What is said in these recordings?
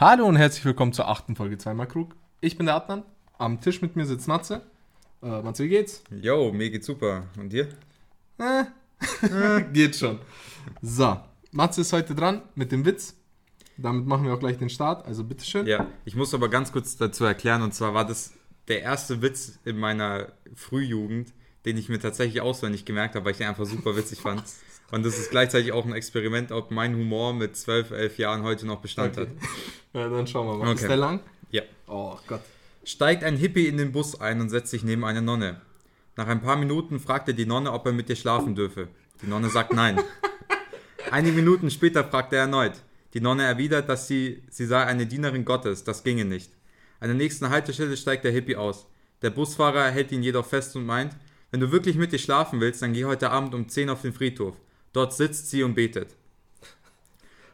Hallo und herzlich willkommen zur achten Folge zweimal Krug. Ich bin der Adnan. Am Tisch mit mir sitzt Matze. Äh, Matze, wie geht's? Jo, mir geht's super. Und dir? Äh, geht schon. So, Matze ist heute dran mit dem Witz. Damit machen wir auch gleich den Start, also bitteschön. Ja, ich muss aber ganz kurz dazu erklären, und zwar war das der erste Witz in meiner Frühjugend, den ich mir tatsächlich auswendig gemerkt habe, weil ich den einfach super witzig fand. Und das ist gleichzeitig auch ein Experiment, ob mein Humor mit 12, 11 Jahren heute noch Bestand Okay. hat. Ja, dann schauen wir mal. Okay. Ist der lang? Ja. Oh Gott. Steigt ein Hippie in den Bus ein und setzt sich neben eine Nonne. Nach ein paar Minuten fragt er die Nonne, ob er mit ihr schlafen dürfe. Die Nonne sagt nein. Einige Minuten später fragt er erneut. Die Nonne erwidert, dass sie, sie sei eine Dienerin Gottes, das ginge nicht. An der nächsten Haltestelle steigt der Hippie aus. Der Busfahrer hält ihn jedoch fest und meint, wenn du wirklich mit ihr schlafen willst, dann geh heute Abend um 10 auf den Friedhof. Dort sitzt sie und betet.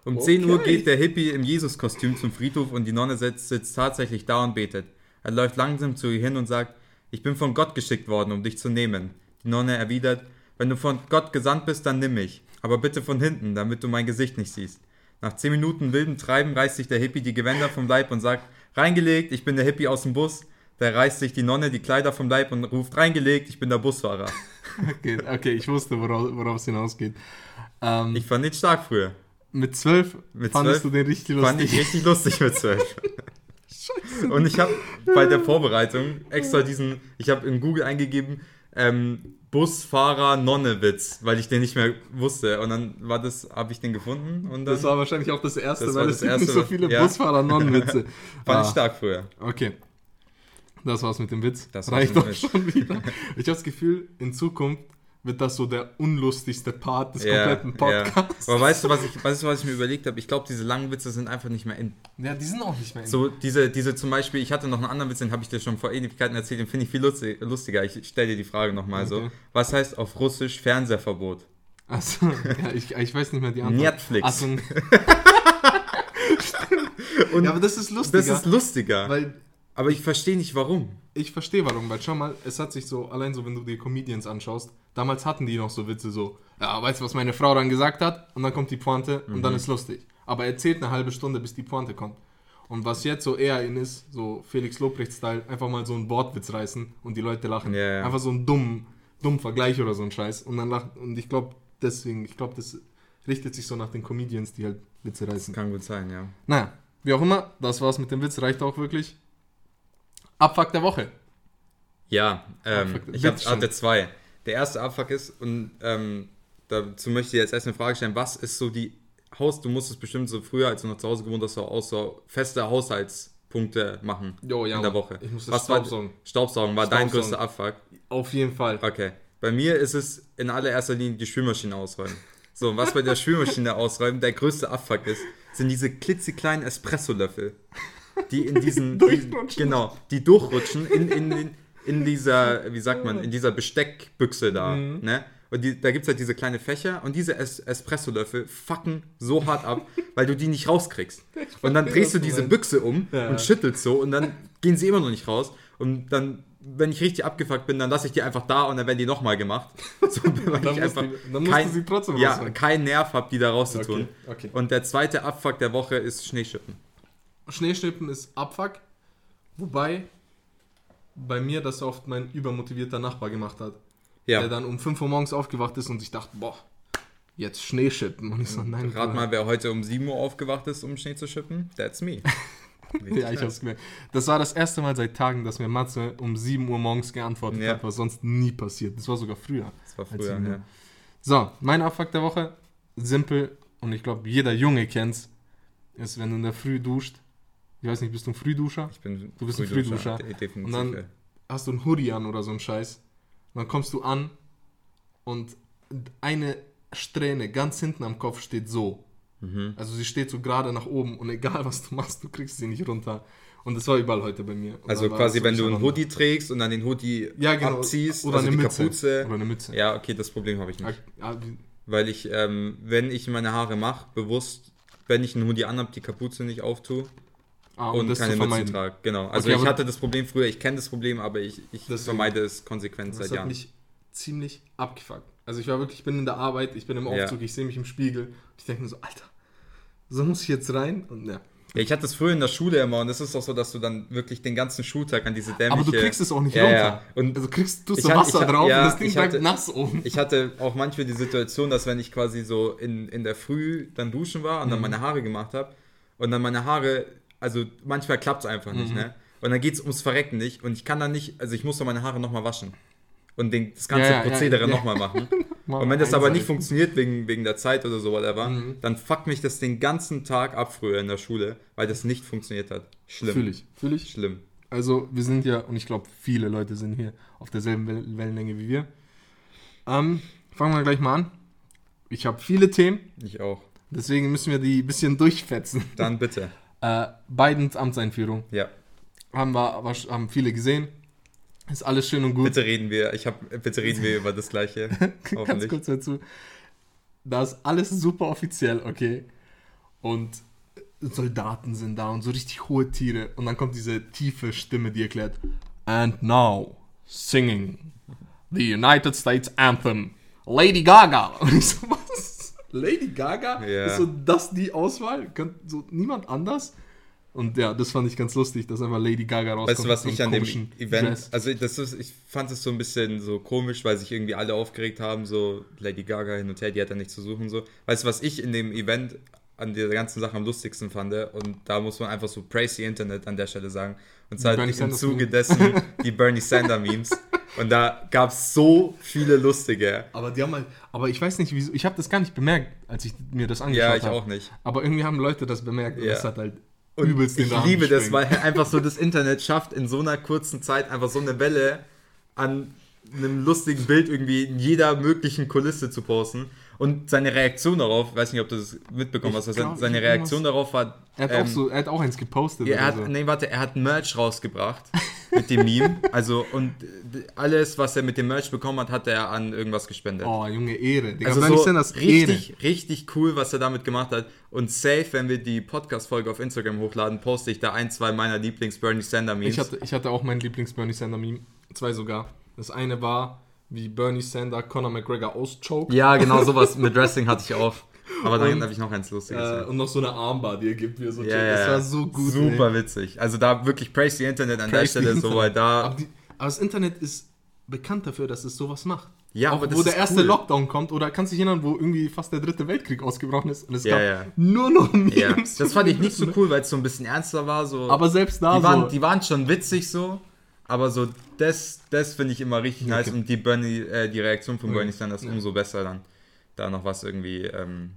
Um 10 Uhr Okay. geht der Hippie im Jesus-Kostüm zum Friedhof und die Nonne sitzt, sitzt tatsächlich da und betet. Er läuft langsam zu ihr hin und sagt, ich bin von Gott geschickt worden, um dich zu nehmen. Die Nonne erwidert, wenn du von Gott gesandt bist, dann nimm mich. Aber bitte von hinten, damit du mein Gesicht nicht siehst. Nach 10 Minuten wildem Treiben reißt sich der Hippie die Gewänder vom Leib und sagt, reingelegt, ich bin der Hippie aus dem Bus. Da reißt sich die Nonne die Kleider vom Leib und ruft, reingelegt, ich bin der Busfahrer. Okay, okay ich wusste, worauf, es hinausgeht. Ähm, Ich fand den stark früher. mit zwölf Mit fandest 12 du den richtig Fand lustig. ich richtig lustig mit 12. Und ich habe bei der Vorbereitung extra diesen, ich habe in Google eingegeben, ähm, Busfahrer Nonne-Witz, weil ich den nicht mehr wusste. Und dann war das, habe ich den gefunden und dann Das war wahrscheinlich auch das erste, Das weil es erste, so viele ja. Busfahrer-Non-Witze. fand Ah. ich stark früher. Okay. Das war's mit dem Witz. Das war's Reicht dem schon wieder. Ich habe das Gefühl, in Zukunft wird das so der unlustigste Part des Ja, kompletten. Podcasts. Aber weißt du, was ich, weißt du, was ich mir überlegt habe? Ich glaube, diese langen Witze sind einfach nicht mehr in. Ja, die sind auch nicht mehr in. So, diese, diese zum Beispiel, ich hatte noch einen anderen Witz, den habe ich dir schon vor Ewigkeiten erzählt, den finde ich viel lustig, lustiger. Ich stelle dir die Frage nochmal so. Okay. Was heißt auf Russisch Fernsehverbot? Achso, ja, ich, ich weiß nicht mehr die Antwort. Netflix. So, Und ja, aber das ist lustiger. das ist lustiger. weil aber ich verstehe nicht warum. ich verstehe warum, weil schau mal, es hat sich so, allein so, wenn du die Comedians anschaust, damals hatten die noch so Witze so, ja, weißt du, was meine Frau dann gesagt hat? Und dann kommt die Pointe und Mhm. dann ist lustig. Aber er zählt eine halbe Stunde, bis die Pointe kommt. Und was jetzt so eher in ist, so Felix Lobrecht-Style, einfach mal so einen Wortwitz reißen und die Leute lachen. Ja, ja. Einfach so einen dummen, dummen Vergleich oder so ein Scheiß. Und dann lachen, und ich glaube, deswegen, ich glaube, das richtet sich so nach den Comedians, die halt Witze reißen. Kann gut sein, ja. Naja, wie auch immer, das war's mit dem Witz, reicht auch wirklich. Abfuck der Woche. Ja, ähm, ich hab, hatte zwei. Der erste Abfuck ist, und ähm, dazu möchte ich jetzt erst eine Frage stellen, was ist so die Haus, du musstest bestimmt so früher, als du noch zu Hause gewohnt hast, so auch so feste Haushaltspunkte machen Jo, ja, in der. Woche. Ich muss das was war, Staubsaugen. Staubsaugen war dein Staubsaugen. größter Abfuck. Auf jeden Fall. Okay. Bei mir ist es in allererster Linie die Spülmaschine ausräumen. So, und was bei der Spülmaschine ausräumen der größte Abfuck ist, sind diese klitzekleinen Espressolöffel, die in diesen, Durchrutschen. genau, die durchrutschen in, in, in, in dieser, wie sagt man, in dieser Besteckbüchse da, Mhm. ne? Und die, da gibt es halt diese kleine Fächer und diese es Espressolöffel fucken so hart ab, weil du die nicht rauskriegst. Und dann drehst du diese. Büchse um Ja. und schüttelst so und dann gehen sie immer noch nicht raus. Und dann, wenn ich richtig abgefuckt bin, dann lasse ich die einfach da und dann werden die nochmal gemacht. So, weil Dann ich musst einfach du- dann du sie trotzdem ja, rausholen. keinen Nerv habe, die da rauszutun. Okay, okay. Und der zweite Abfuck der Woche ist Schneeschippen. Schneeschnippen ist Abfuck. Wobei bei mir das oft mein übermotivierter Nachbar gemacht hat. Der Ja, dann um 5 Uhr morgens aufgewacht ist und sich dachte, boah, jetzt Schneeschippen. Und ich so, nein. rat mal, wer heute um 7 Uhr aufgewacht ist, um Schnee zu schippen. That's me. Ja, ich hab's gemerkt. Das war das erste Mal seit Tagen, dass mir Matze um 7 Uhr morgens geantwortet Ja. hat, was sonst nie passiert. Das war sogar früher. Das war früher, ja. So, mein Abfuck der Woche, simpel und ich glaube, jeder Junge kennt's, ist, wenn du in der Früh duscht. Ich weiß nicht, bist du ein Frühduscher? Ich bin Du bist ein Frühduscher. de- Definitiv. Und dann- ja. Hast du einen Hoodie an oder so ein Scheiß. Und dann kommst du an und eine Strähne ganz hinten am Kopf steht so. Mhm. Also sie steht so gerade nach oben und egal was du machst, du kriegst sie nicht runter. Und das war überall heute bei mir. Und Also quasi, wenn du einen Hoodie trägst und dann den Hoodie ja, genau. abziehst, oder also eine die Mütze. Kapuze. Oder eine Mütze. Ja, okay, das Problem habe ich nicht. Ja, Weil ich, ähm, wenn ich meine Haare mache, bewusst, wenn ich einen Hoodie anhab, die Kapuze nicht auftue ah, und, das keine vermeiden. trage. Genau. Also Okay, ich hatte das Problem früher, ich kenne das Problem, aber ich, ich vermeide es konsequent Das seit hat Jahren. mich ziemlich abgefuckt. Also ich war wirklich, ich bin in der Arbeit, ich bin im Ja. Aufzug, ich sehe mich im Spiegel. Ich denke mir so, Alter, so muss ich jetzt rein? Und ja, Ja, ich hatte es früher in der Schule immer und es ist auch so, dass du dann wirklich den ganzen Schultag an diese dämliche... Aber du kriegst es auch nicht Ja, runter. ja. Und also kriegst du so Wasser ich drauf ja, und das Ding ich bleibt hatte- nass oben. Ich hatte auch manchmal die Situation, dass wenn ich quasi so in, in der Früh dann duschen war und Mhm. dann meine Haare gemacht habe und dann meine Haare, also manchmal klappt es einfach nicht, Mhm. ne? Und dann geht es ums Verrecken nicht und ich kann dann nicht, also ich muss dann meine Haare nochmal waschen und den, das ganze Ja, ja, Prozedere ja. nochmal machen. Und wenn das aber nicht funktioniert wegen, wegen der Zeit oder so, whatever, Mhm. dann fuckt mich das den ganzen Tag ab früher in der Schule, weil das nicht funktioniert hat. Schlimm. Fühl ich, fühl ich. Schlimm. Also wir sind ja, und ich glaube viele Leute sind hier auf derselben Wel- Wellenlänge wie wir. Ähm, fangen wir gleich mal an. Ich habe viele Themen, Ich auch. deswegen müssen wir die ein bisschen durchfetzen. Dann bitte. Äh, Bidens Amtseinführung Ja. haben wir haben viele gesehen. Ist alles schön und gut. Bitte reden wir, ich hab, bitte reden wir über das Gleiche. Ganz kurz dazu. Da ist alles super offiziell, okay. Und Soldaten sind da und so richtig hohe Tiere. Und dann kommt diese tiefe Stimme, die erklärt: And now, singing the United States Anthem, Lady Gaga. Und ich so, was? Lady Gaga? Ja. Ist so das die Auswahl? Kann so niemand anders? Und ja, das fand ich ganz lustig, dass einfach Lady Gaga rauskommt. Weißt du, was ich an dem Event, Dress. also das ist, ich fand es so ein bisschen so komisch, weil sich irgendwie alle aufgeregt haben, so Lady Gaga hin und her, die hat da nichts zu suchen, so. Weißt du, was ich in dem Event an dieser ganzen Sache am lustigsten fand? Und da muss man einfach so praise the Internet an der Stelle sagen. Und zwar im Zuge dessen die Bernie Sanders Memes. Und da gab es so viele lustige. Aber die haben halt, aber ich weiß nicht, wieso, ich habe das gar nicht bemerkt, als ich mir das angeschaut Ja, habe. ich auch nicht. Aber irgendwie haben Leute das bemerkt und Ja. das hat halt Und übelst den ich Rahmen liebe das, weil einfach so das Internet schafft, in so einer kurzen Zeit einfach so eine Welle an einem lustigen Bild irgendwie in jeder möglichen Kulisse zu posten. Und seine Reaktion darauf, weiß nicht, ob du das mitbekommen Ich hast, glaub, seine Reaktion darauf war. Er hat, ähm, auch so, er hat auch eins gepostet. ja, er hat, so. nee, warte, er hat Merch rausgebracht mit dem Meme. Also, und alles, was er mit dem Merch bekommen hat, hat er an irgendwas gespendet. Oh, Junge, Ehre. Digga, Also so Sanders richtig, richtig cool, was er damit gemacht hat. Und safe, wenn wir die Podcast-Folge auf Instagram hochladen, poste ich da ein, zwei meiner Lieblings-Bernie Sanders-Memes. Ich hatte, ich hatte auch mein Lieblings-Bernie Sander-Meme. Zwei sogar. Das eine war, wie Bernie Sander Conor McGregor auschoked. ja, genau sowas mit Wrestling hatte ich auch. Aber dann habe ich noch eins Lustiges. Äh, und noch so eine Armbar, die er gibt, er so ja, checkt. ja, Das war so gut. Super ey. witzig. Also da wirklich praise the Internet an Praise der Stelle, so Internet. da. Aber, die, aber das Internet ist bekannt dafür, dass es sowas macht. Ja, auch aber das wo der erste cool. Lockdown kommt, oder kannst du dich erinnern, wo irgendwie fast der dritte Weltkrieg ausgebrochen ist und es Ja, gab ja. nur noch Memes. Das fand ich nicht so cool, weil es so ein bisschen ernster war. So. Aber selbst da die, waren, so. die waren schon witzig so, aber so das, das finde ich immer richtig nice Okay. und die Bernie, äh, die Reaktion von Ja. Bernie Sanders Ja. umso besser dann. Da noch was irgendwie, ähm,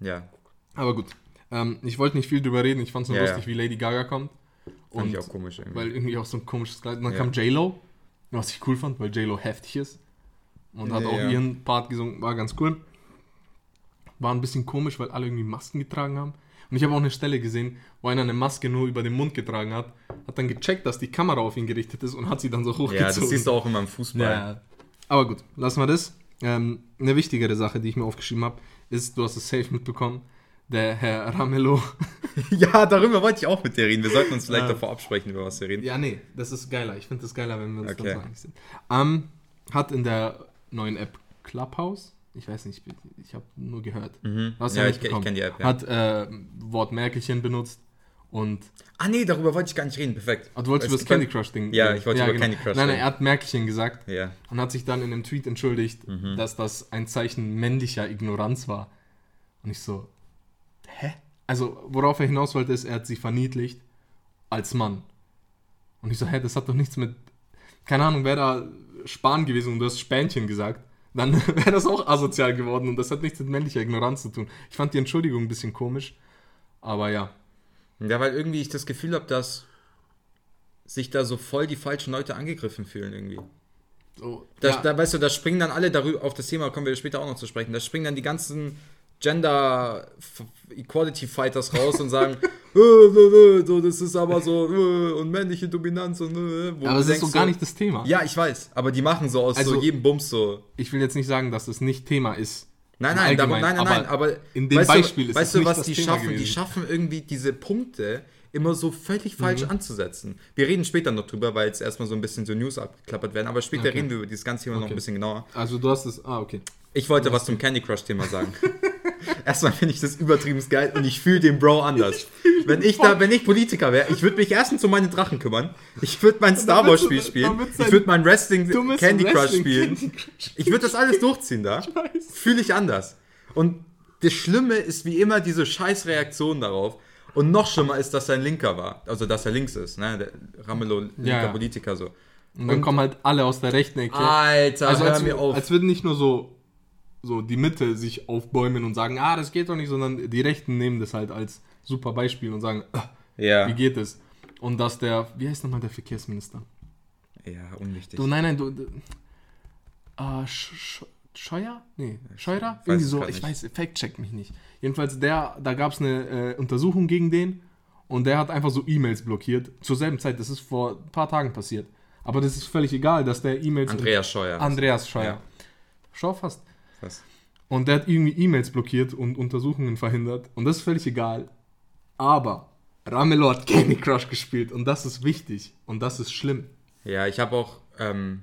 ja, Aber gut. Ähm, ich wollte nicht viel drüber reden. Ich fand es nur Ja, lustig, wie Lady Gaga kommt. fand Und ich auch komisch irgendwie. weil irgendwie auch so ein komisches Kleid. Und dann kam J-Lo, was ich cool fand, weil J-Lo heftig ist. Und hat auch ihren Part gesungen, war ganz cool. War ein bisschen komisch, weil alle irgendwie Masken getragen haben. Und ich habe auch eine Stelle gesehen, wo einer eine Maske nur über den Mund getragen hat, hat dann gecheckt, dass die Kamera auf ihn gerichtet ist und hat sie dann so hochgezogen. ja, das siehst du auch immer im Fußball. Ja. Aber gut, lassen wir das. Ähm, eine wichtigere Sache, die ich mir aufgeschrieben habe, ist, du hast es safe mitbekommen, der Herr Ramelow. Ja, darüber wollte ich auch mit dir reden. Wir sollten uns vielleicht Ja. davor absprechen, über was wir reden. ja, nee, das ist geiler. Ich finde das geiler, wenn wir uns Okay. so einig sind. Ähm, hat in der neuen App Clubhouse, ich weiß nicht, ich habe nur gehört. Mhm. Hast Ja, ja ich, ich kenne die App, ja. Hat äh, Wort Merkelchen benutzt und ah, nee, darüber wollte ich gar nicht reden. Perfekt. Ah, du wolltest Es über das Candy kann- Crush Ding. Ja, ich wollte über Candy Crush Nein, nein, er hat Merkelchen gesagt Ja. und hat sich dann in einem Tweet entschuldigt, Mhm. dass das ein Zeichen männlicher Ignoranz war. Und ich so, hä? Also, worauf er hinaus wollte, ist, er hat sie verniedlicht als Mann. Und ich so, hä, das hat doch nichts mit, keine Ahnung, wäre da Spahn gewesen und du hast Spänchen gesagt, dann wäre das auch asozial geworden und das hat nichts mit männlicher Ignoranz zu tun. Ich fand die Entschuldigung ein bisschen komisch, aber ja. Ja, weil irgendwie ich das Gefühl habe, dass sich da so voll die falschen Leute angegriffen fühlen irgendwie. So, Da, ja. da weißt du, da springen dann alle darüber auf das Thema, kommen wir später auch noch zu sprechen. Da springen dann die ganzen Gender Equality Fighters raus und sagen, äh, äh, äh, so das ist aber so und männliche Dominanz und wo aber du es ist so gar nicht das Thema. Ja, ich weiß, aber die machen so aus Also- so jedem Bums so. Ich will jetzt nicht sagen, dass es nicht Thema ist. Nein, nein, Allgemeinen, nein, nein, nein, aber aber in dem weißt Beispiel du, ist weißt du, was das die Thema schaffen? Die gewesen. schaffen irgendwie diese Punkte immer so völlig falsch Mhm. anzusetzen. Wir reden später noch drüber, weil jetzt erstmal so ein bisschen so News abgeklappert werden, aber später Okay. reden wir über dieses ganze Thema noch Okay. ein bisschen genauer. Also du hast es. Ah, okay. Ich wollte was zum Candy Crush Thema sagen. Erstmal finde ich das übertrieben geil und ich fühle den Bro anders. wenn ich da, wenn ich Politiker wäre, ich würde mich erstens um meine Drachen kümmern. Ich würde mein Star Wars Spiel spielen. Ich würde mein Wrestling Candy Crush spielen. Ich würde das alles durchziehen da. Fühle ich anders. Und das Schlimme ist wie immer diese scheiß Reaktion darauf. Und noch schlimmer ist, dass er ein Linker war. Also, dass er links ist, ne? Der Ramelow, linker Ja, ja. Politiker so. Und dann kommen halt alle aus der rechten Ecke. Alter, also hör als, mir auf. als würden nicht nur so, so die Mitte sich aufbäumen und sagen, ah, das geht doch nicht, sondern die Rechten nehmen das halt als super Beispiel und sagen, ah, ja. wie geht es? Und dass der, wie heißt nochmal der Verkehrsminister? ja, unwichtig. Du, nein, nein, du, du äh, Sch Sch Scheuer? Nee, Scheurer? Irgendwie so, ich weiß, fact-check mich nicht. Jedenfalls, der, da gab es eine äh, Untersuchung gegen den und der hat einfach so E-Mails blockiert. Zur selben Zeit, das ist vor ein paar Tagen passiert. Aber das ist völlig egal, dass der E-Mails... Andreas Scheuer. Andreas Scheuer. Ja. Schau fast. Was? Und der hat irgendwie E-Mails blockiert und Untersuchungen verhindert. Und das ist völlig egal. Aber Ramelow hat Candy Crush gespielt und das ist wichtig. Und das ist schlimm. Ja, ich habe auch, ähm,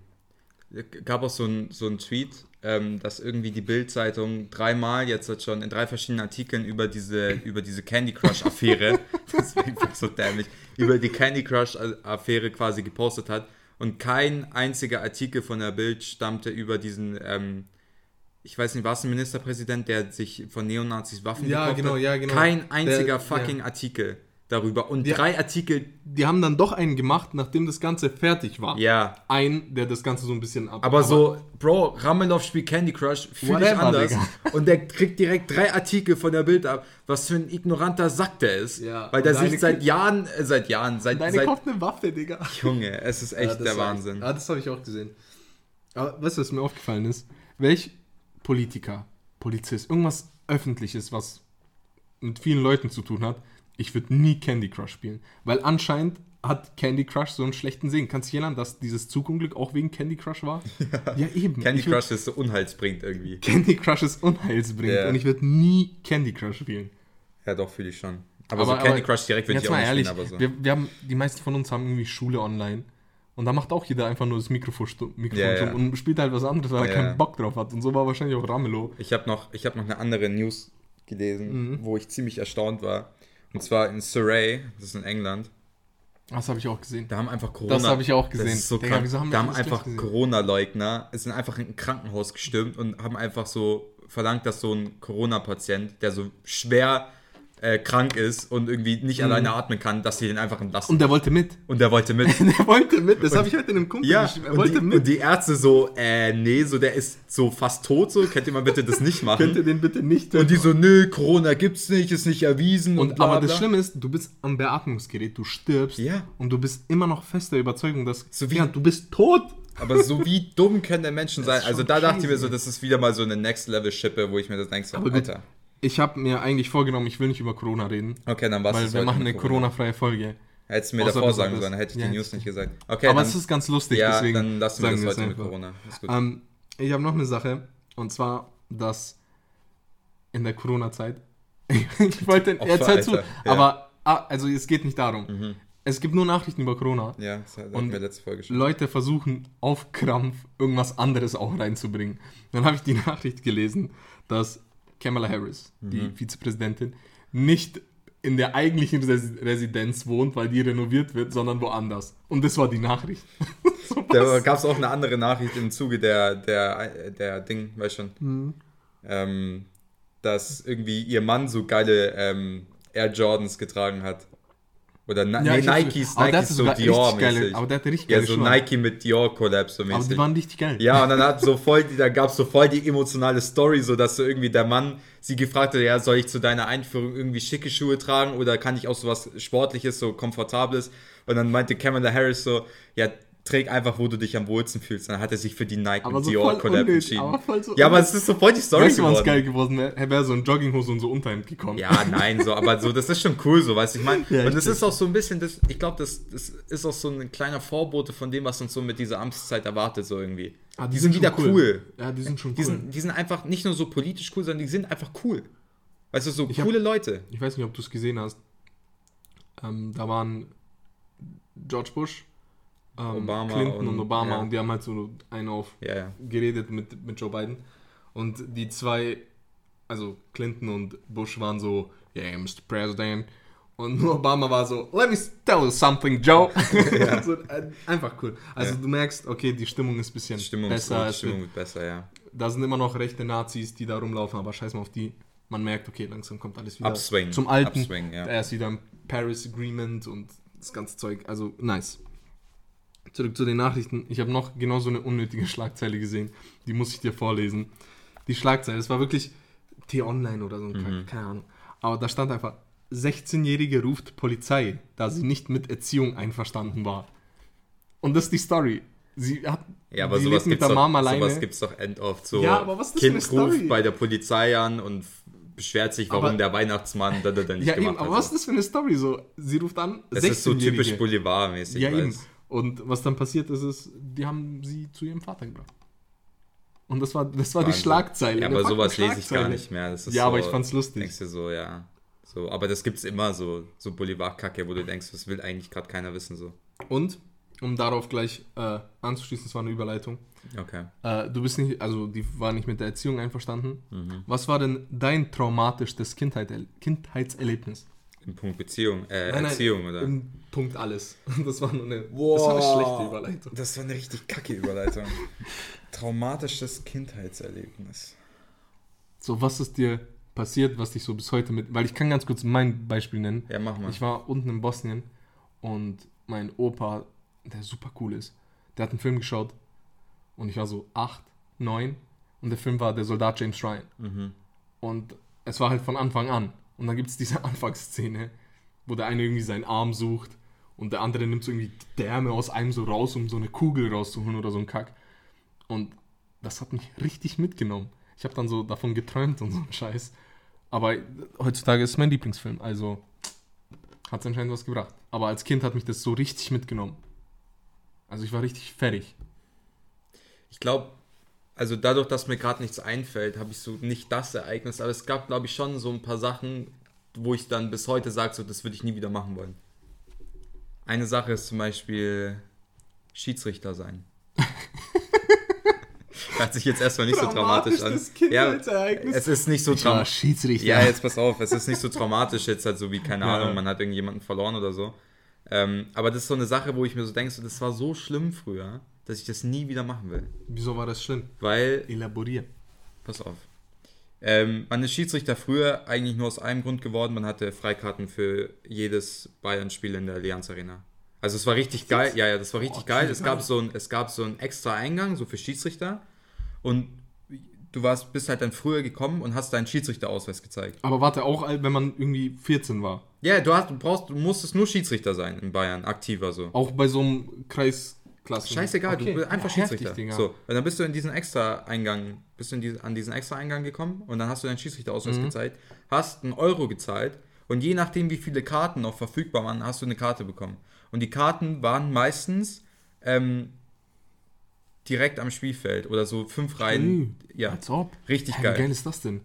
gab auch so ein, so ein Tweet, ähm, dass irgendwie die Bild-Zeitung dreimal jetzt hat schon in drei verschiedenen Artikeln über diese, über diese Candy Crush-Affäre, das ist einfach so dämlich, über die Candy Crush-Affäre quasi gepostet hat. Und kein einziger Artikel von der Bild stammte über diesen, ähm, ich weiß nicht, war es ein Ministerpräsident, der sich von Neonazis Waffen Ja, gekauft genau, hat? ja, genau. Kein einziger Der- fucking Artikel darüber. Und Ja. drei Artikel, Die haben dann doch einen gemacht, nachdem das Ganze fertig war. ja, Ein, der das Ganze so ein bisschen ab. Aber, so, Bro, Ramelow spielt Candy Crush, fühle ich anders. Digga. Und der kriegt direkt drei Artikel von der Bild ab, was für ein ignoranter Sack der ist. Ja, Weil der sich seit Jahren, äh, seit Jahren, seit, Deine seit kauft eine Waffe, Digga. Junge, es ist echt Ja, der Wahnsinn. Ja, das habe ich auch gesehen. Aber weißt du, was mir aufgefallen ist? Welch Politiker, Polizist, irgendwas Öffentliches, was mit vielen Leuten zu tun hat, ich würde nie Candy Crush spielen. Weil anscheinend hat Candy Crush so einen schlechten Segen. Kannst du dich erinnern, dass dieses Zugunglück auch wegen Candy Crush war? Ja, eben. Candy Ich Crush ist so unheilsbringend irgendwie. Candy Crush ist unheilsbringend Ja. und ich würde nie Candy Crush spielen. Ja, doch, fühle ich schon. Aber, so Candy Crush direkt würde ich auch mal nicht ehrlich, spielen, aber so. wir, wir haben, die meisten von uns haben irgendwie Schule online. Und da macht auch jeder einfach nur das Mikrofon, Mikrofon Ja, ja. und spielt halt was anderes, weil er keinen Bock drauf hat. Und so war wahrscheinlich auch Ramelow. Ich habe noch, ich hab noch eine andere News gelesen, Mhm. wo ich ziemlich erstaunt war. Und zwar in Surrey, das ist in England. Das habe ich auch gesehen. Da haben einfach Corona. Das habe ich auch gesehen. So Digga, krank. haben da haben einfach? Corona-Leugner, sind einfach in ein Krankenhaus gestürmt und haben einfach so verlangt, dass so ein Corona-Patient, der so schwer äh, krank ist und irgendwie nicht alleine atmen kann, dass sie den einfach entlassen. Mhm. Und der wollte mit. Und der wollte mit. der wollte mit. Das habe ich heute in einem Kumpel Ja, geschrieben. Er und wollte die, mit. und die Ärzte so, äh, nee, so der ist so fast tot, so, könnt ihr mal bitte das nicht Könnt ihr machen? den bitte nicht Und die so, nö, Corona gibt's nicht, ist nicht erwiesen. Und, Und, bla, aber das bla. Schlimme ist, du bist am Beatmungsgerät, du stirbst Ja. und du bist immer noch fest der Überzeugung, dass So wie- ja, du bist tot. Aber so wie dumm können der Menschen sein? Also da dachte ich mir so, das ist wieder mal so eine Next-Level-Schippe, wo ich mir das denke, so, Aber gut, Alter. Ich habe mir eigentlich vorgenommen, ich will nicht über Corona reden, Okay, dann war's weil wir machen eine Corona-freie Folge. Hättest du mir Außer davor sagen sollen, hätte ich Ja, die News jetzt- nicht gesagt. Okay, Aber dann, es ist ganz lustig, ja, deswegen dann lassen wir das heute mit. Corona. Ist gut. Ähm, ich habe noch eine Sache und zwar, dass in der Corona-Zeit, ich wollte, jetzt hör zu, Alter, ja. aber ah, also es geht nicht darum. Mhm. Es gibt nur Nachrichten über Corona. ja, das hatten und wir letzte Folge schon. Leute versuchen auf Krampf irgendwas anderes auch reinzubringen. Dann habe ich die Nachricht gelesen, dass Kamala Harris, Mhm. die Vizepräsidentin, nicht in der eigentlichen Res Residenz wohnt, weil die renoviert wird, sondern woanders. Und das war die Nachricht. so Da gab es auch eine andere Nachricht im Zuge der, der, der Ding, weißt schon, Mhm. ähm, dass irgendwie ihr Mann so geile ähm, Air Jordans getragen hat. Oder Na Ja, nee, Nikes, aber Nikes so Dior-mäßig. aber der hatte richtig Ja, geile so Schuhe. Nike mit Dior-Collab so Aber mäßig. die waren richtig geil. Ja, und dann hat so voll, die- da gab es so voll die emotionale Story, so dass so irgendwie der Mann sie gefragt hat, ja, soll ich zu deiner Einführung irgendwie schicke Schuhe tragen oder kann ich auch so was Sportliches, so Komfortables? Und dann meinte Kamala Harris so, ja, träg einfach, wo du dich am wohlsten fühlst. Dann hat er sich für die Nike Aber und so Dior Collab entschieden. aber voll so ja, aber es ist so voll die Story Weißt geworden. geil geworden wäre? Er wäre so in Jogginghose und so Unterhemd gekommen. Ja, nein, so, aber so, das ist schon cool, so, weißt du, ich meine, Ja, und das ist auch so ein bisschen, das, ich glaube, das, das ist auch so ein kleiner Vorbote von dem, was uns so mit dieser Amtszeit erwartet, so irgendwie. Ah, die, sind, schon wieder cool. Ja, die sind schon Die, cool. sind, die sind einfach nicht nur so politisch cool, sondern die sind einfach cool. Weißt du, so Ich hab- coole Leute. Ich weiß nicht, ob du es gesehen hast. Ähm, da waren George Bush, ähm, Obama Clinton und, und- Obama ja. und die haben halt so einen auf Ja, ja. geredet mit, mit Joe Biden. Und die zwei also Clinton und Bush waren so, yeah, Mr. President. Und nur Obama war so, let me tell you something, Joe. so, einfach cool. Also du merkst, okay, die Stimmung ist ein bisschen Stimmung, besser. ist Stimmung wird, wird besser, ja. da sind immer noch rechte Nazis, die da rumlaufen, aber scheiß mal auf die. Man merkt, okay, langsam kommt alles wieder Upswing. zum Alten. Upswing, ja. Er ist wieder im Paris Agreement und das ganze Zeug. Also nice. Zurück zu den Nachrichten. Ich habe noch genau so eine unnötige Schlagzeile gesehen. Die muss ich dir vorlesen. Die Schlagzeile, es war wirklich T-Online oder so, ein Kack, keine Ahnung. Aber da stand einfach, 16-Jährige ruft Polizei, da sie nicht mit Erziehung einverstanden war. Und das ist die Story. Sie hat Ja, aber sowas mit der Mom alleine. sowas gibt's doch end oft. So Ja, aber was ist das kind für eine Story? ruft bei der Polizei an und beschwert sich, warum Aber- der Weihnachtsmann da, da, da nicht ja, eben, gemacht aber hat. was ist das für eine Story? So, sie ruft an, das ist so 16-Jährige. typisch Boulevardmäßig. Ja, eben. Und was dann passiert ist, ist, die haben sie zu ihrem Vater gebracht. Und das war, das war die. Schlagzeile. Ja, aber sowas lese ich gar nicht mehr. Das ist Ja, so, aber ich fand's lustig. Denkst du so, ja. So, aber das gibt's immer so, so Boulevardkacke, wo du denkst, das will eigentlich gerade keiner wissen. So. Und, um darauf gleich äh, anzuschließen, das war eine Überleitung. Okay. Äh, du bist nicht, also die war nicht mit der Erziehung einverstanden. Mhm. Was war denn dein traumatischstes Kindheit, Kindheitserlebnis? Im Punkt Beziehung, äh, Nein, nein, Erziehung, oder? Im Punkt alles. Das war nur eine, das war eine schlechte Überleitung. Das war eine richtig kacke Überleitung. Traumatisches Kindheitserlebnis. So, was ist dir passiert, was dich so bis heute mit. Weil ich kann ganz kurz mein Beispiel nennen. Ja, mach mal. Ich war unten in Bosnien und mein Opa, der super cool ist, der hat einen Film geschaut und ich war so acht, neun und der Film war Der Soldat James Ryan. Mhm. Und es war halt von Anfang an. Und dann gibt es diese Anfangsszene, wo der eine irgendwie seinen Arm sucht und der andere nimmt so irgendwie Därme aus einem so raus, um so eine Kugel rauszuholen oder so ein Kack. Und das hat mich richtig mitgenommen. Ich habe dann so davon geträumt und so ein Scheiß. Aber heutzutage ist es mein Lieblingsfilm, also hat es anscheinend was gebracht. Aber als Kind hat mich das so richtig mitgenommen. Also ich war richtig fertig. Ich glaube, also dadurch, dass mir gerade nichts einfällt, habe ich so nicht das Ereignis, aber es gab, glaube ich, schon so ein paar Sachen, wo ich dann bis heute sage, so, das würde ich nie wieder machen wollen. Eine Sache ist zum Beispiel Schiedsrichter sein. Hört sich jetzt erstmal nicht so traumatisch an. Ja, es ist nicht so traumatisch. Schiedsrichter. Ja, jetzt pass auf, es ist nicht so traumatisch jetzt halt so wie, keine Ja. Ahnung, man hat irgendjemanden verloren oder so. Ähm, aber das ist so eine Sache, wo ich mir so denke, so, das war so schlimm früher, dass ich das nie wieder machen will. Wieso war das schlimm? Weil Elaborier. Pass auf. Ähm, man ist Schiedsrichter früher eigentlich nur aus einem Grund geworden, man hatte Freikarten für jedes Bayern-Spiel in der Allianz Arena. Also es war richtig geil, ja, ja, das war richtig Boah, geil. Es gab, so ein, es gab so einen extra Eingang, so für Schiedsrichter. Und du warst, bist halt dann früher gekommen und hast deinen Schiedsrichterausweis gezeigt. Aber warte, auch wenn man irgendwie 14 war. Ja, du, hast, du brauchst, du musstest nur Schiedsrichter sein in Bayern, aktiver so. Auch bei so einem Kreisklassen. Scheißegal, Okay. du bist einfach Ja, Schiedsrichter. heftig, so, und dann bist du in diesen extra Eingang, bist du in diese, an diesen extra Eingang gekommen und dann hast du deinen Schiedsrichterausweis Mhm. gezeigt, hast einen Euro gezahlt und je nachdem, wie viele Karten noch verfügbar waren, hast du eine Karte bekommen. Und die Karten waren meistens ähm, direkt am Spielfeld oder so fünf Reihen. Ja, Als ob. richtig Hä, geil. Wie geil ist das denn?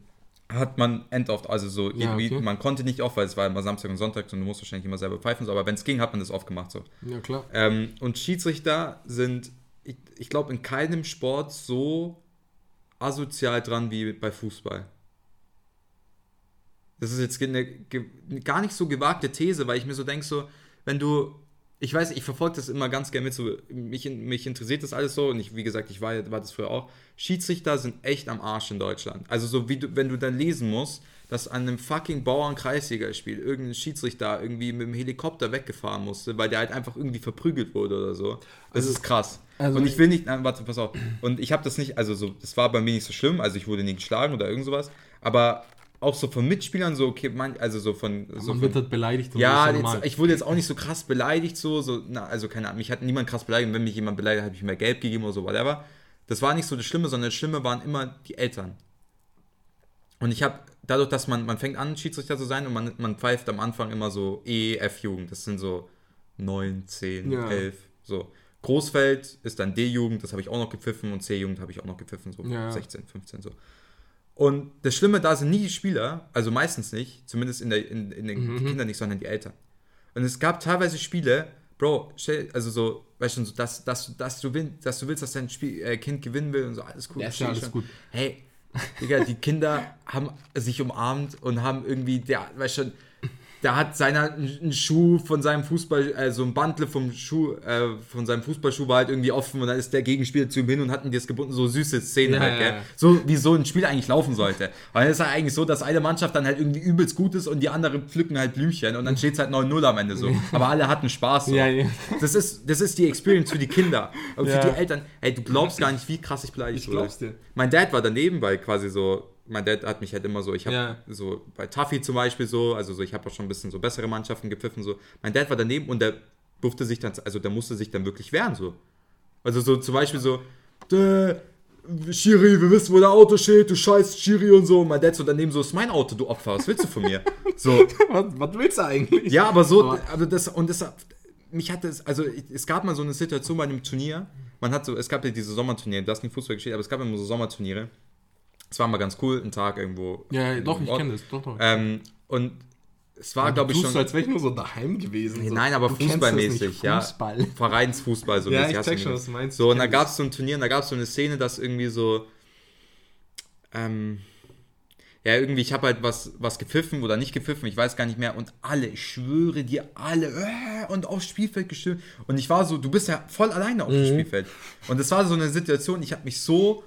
Hat man end oft, also so, Ja, irgendwie, okay. man konnte nicht oft, weil es war immer Samstag und Sonntag und du musst wahrscheinlich immer selber pfeifen, so, aber wenn es ging, hat man das oft gemacht so. Ja, klar. Ähm, und Schiedsrichter sind, ich, ich glaube, in keinem Sport so asozial dran wie bei Fußball. Das ist jetzt eine, ge- gar nicht so gewagte These, weil ich mir so denke, so, wenn du, ich weiß, ich verfolge das immer ganz gerne mit, so, mich, mich interessiert das alles so und ich, wie gesagt, ich war, war das früher auch. Schiedsrichter sind echt am Arsch in Deutschland. Also so wie du, wenn du dann lesen musst, dass an einem fucking Bauern-Kreisliga-Spiel irgendein Schiedsrichter irgendwie mit dem Helikopter weggefahren musste, weil der halt einfach irgendwie verprügelt wurde oder so. Das Also- ist krass. also- und ich will nicht, nein, warte, pass auf. Und ich habe das nicht, also so, das war bei mir nicht so schlimm, also ich wurde nie geschlagen oder irgend sowas, aber auch so von Mitspielern so, okay, man, also so von, so Man von wird halt beleidigt. und ja, jetzt, ich wurde jetzt auch nicht so krass beleidigt, so, so na, also keine Ahnung, mich hat niemand krass beleidigt. Und wenn mich jemand beleidigt, habe ich mir Gelb gegeben oder so, whatever. Das war nicht so das Schlimme, sondern das Schlimme waren immer die Eltern. Und ich habe, dadurch, dass man, man fängt an, Schiedsrichter zu sein und man, man pfeift am Anfang immer so E, F-Jugend. Das sind so 9, 10, Ja. 11, so. Großfeld ist dann D-Jugend, das habe ich auch noch gepfiffen und C-Jugend habe ich auch noch gepfiffen, so Ja. 16, 15, so. Und das Schlimme da sind nie die Spieler, also meistens nicht, zumindest in, der, in, in den Mhm. Kindern nicht, sondern die Eltern. Und es gab teilweise Spiele, Bro, also so, weißt du, so, dass, dass, dass, du willst, dass du willst, dass dein Spiel, äh, Kind gewinnen will und so, alles cool. Ja, ich alles schon. gut. Hey, Digga, die Kinder haben sich umarmt und haben irgendwie, der, weißt schon, der hat seiner einen Schuh von seinem Fußball, also ein Bantle vom Schuh, äh, von seinem Fußballschuh war halt irgendwie offen und dann ist der Gegenspieler zu ihm hin und hatten das gebunden, so süße Szenen Ja, halt, gell? So wie so ein Spiel eigentlich laufen sollte. Weil es ist ja eigentlich so, dass eine Mannschaft dann halt irgendwie übelst gut ist und die andere pflücken halt Blümchen und dann steht es halt 9-0 am Ende so. Aber alle hatten Spaß so. Ja, ja. Das ist, das ist die Experience für die Kinder. Und Ja. für die Eltern, ey, du glaubst gar nicht, wie krass ich beleidigt Ich wurde. glaub's dir. Mein Dad war daneben, weil quasi so, mein Dad hat mich halt immer so, ich habe Ja. so bei Taffy zum Beispiel so, also so, ich habe auch schon ein bisschen so bessere Mannschaften gepfiffen so. Mein Dad war daneben und der durfte sich dann, also der musste sich dann wirklich wehren so. Also so zum Beispiel so, "Dä, Schiri, wir wissen, wo der Auto steht, du scheiß Schiri und so. Und mein Dad so daneben so, ist mein Auto, du Opfer, was willst du von mir? So, Was, was willst du eigentlich? ja, aber so, Aber- aber das, und das, mich hat es, also es gab mal so eine Situation bei einem Turnier, man hat so, es gab ja diese Sommerturniere, du hast nicht Fußball gespielt, aber es gab immer so Sommerturniere. Es war mal ganz cool, ein Tag irgendwo. Ja, doch, ich kenne das. Doch, doch. Ähm, und es war, glaube ich, schon als wäre ich nur so daheim gewesen. Nee, so. nein, aber Du kennst das fußballmäßig, ja. Fußball. Vereinsfußball so Ja, ich check schon, was du meinst. So, und da gab es so ein Turnier, und da gab es so eine Szene, dass irgendwie so, ähm, ja, irgendwie, ich habe halt was, was gepfiffen oder nicht gepfiffen, ich weiß gar nicht mehr. Und alle, ich schwöre dir, alle, äh, und aufs Spielfeld gestürmt. Und ich war so, du bist ja voll alleine auf dem Spielfeld. Und das war so eine Situation, ich habe mich so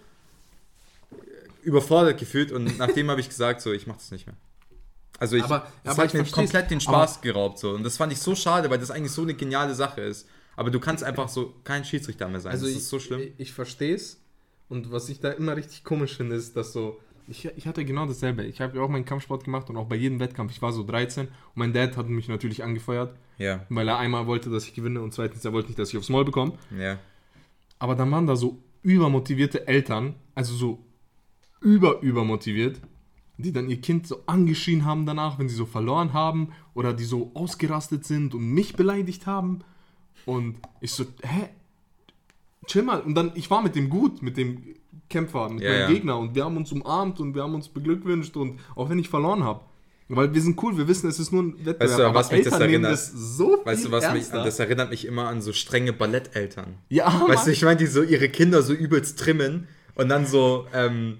überfordert gefühlt und nachdem habe ich gesagt, so, ich mache das nicht mehr. Also ich, Aber- das aber hat ich mir komplett den Spaß geraubt so und das fand ich so schade, weil das eigentlich so eine geniale Sache ist. Aber du kannst einfach so kein Schiedsrichter mehr sein. Also das ich, ist so schlimm. Ich, ich verstehe es. Und was ich da immer richtig komisch finde, ist, dass so. Ich, ich hatte genau dasselbe. Ich habe ja auch meinen Kampfsport gemacht und auch bei jedem Wettkampf. Ich war so 13 und mein Dad hat mich natürlich angefeuert, ja, weil er einmal wollte, dass ich gewinne und zweitens, er wollte nicht, dass ich aufs Maul bekomme. ja. Aber dann waren da so übermotivierte Eltern, also so über übermotiviert, die dann ihr Kind so angeschrien haben danach, wenn sie so verloren haben oder die so ausgerastet sind und mich beleidigt haben. Und ich so, hä? Chill mal. Und dann, ich war mit dem gut, mit dem Kämpfer, mit Ja, meinem ja. Gegner und wir haben uns umarmt und wir haben uns beglückwünscht und auch wenn ich verloren habe. Weil wir sind cool, wir wissen, es ist nur ein Wettbewerb. Weißt du, was mich das Eltern erinnert? das so Weißt du, was mich, ernster. das erinnert mich immer an so strenge Balletteltern. Ja, Weißt du, Mann. ich meine, die so ihre Kinder so übelst trimmen und dann so, ähm,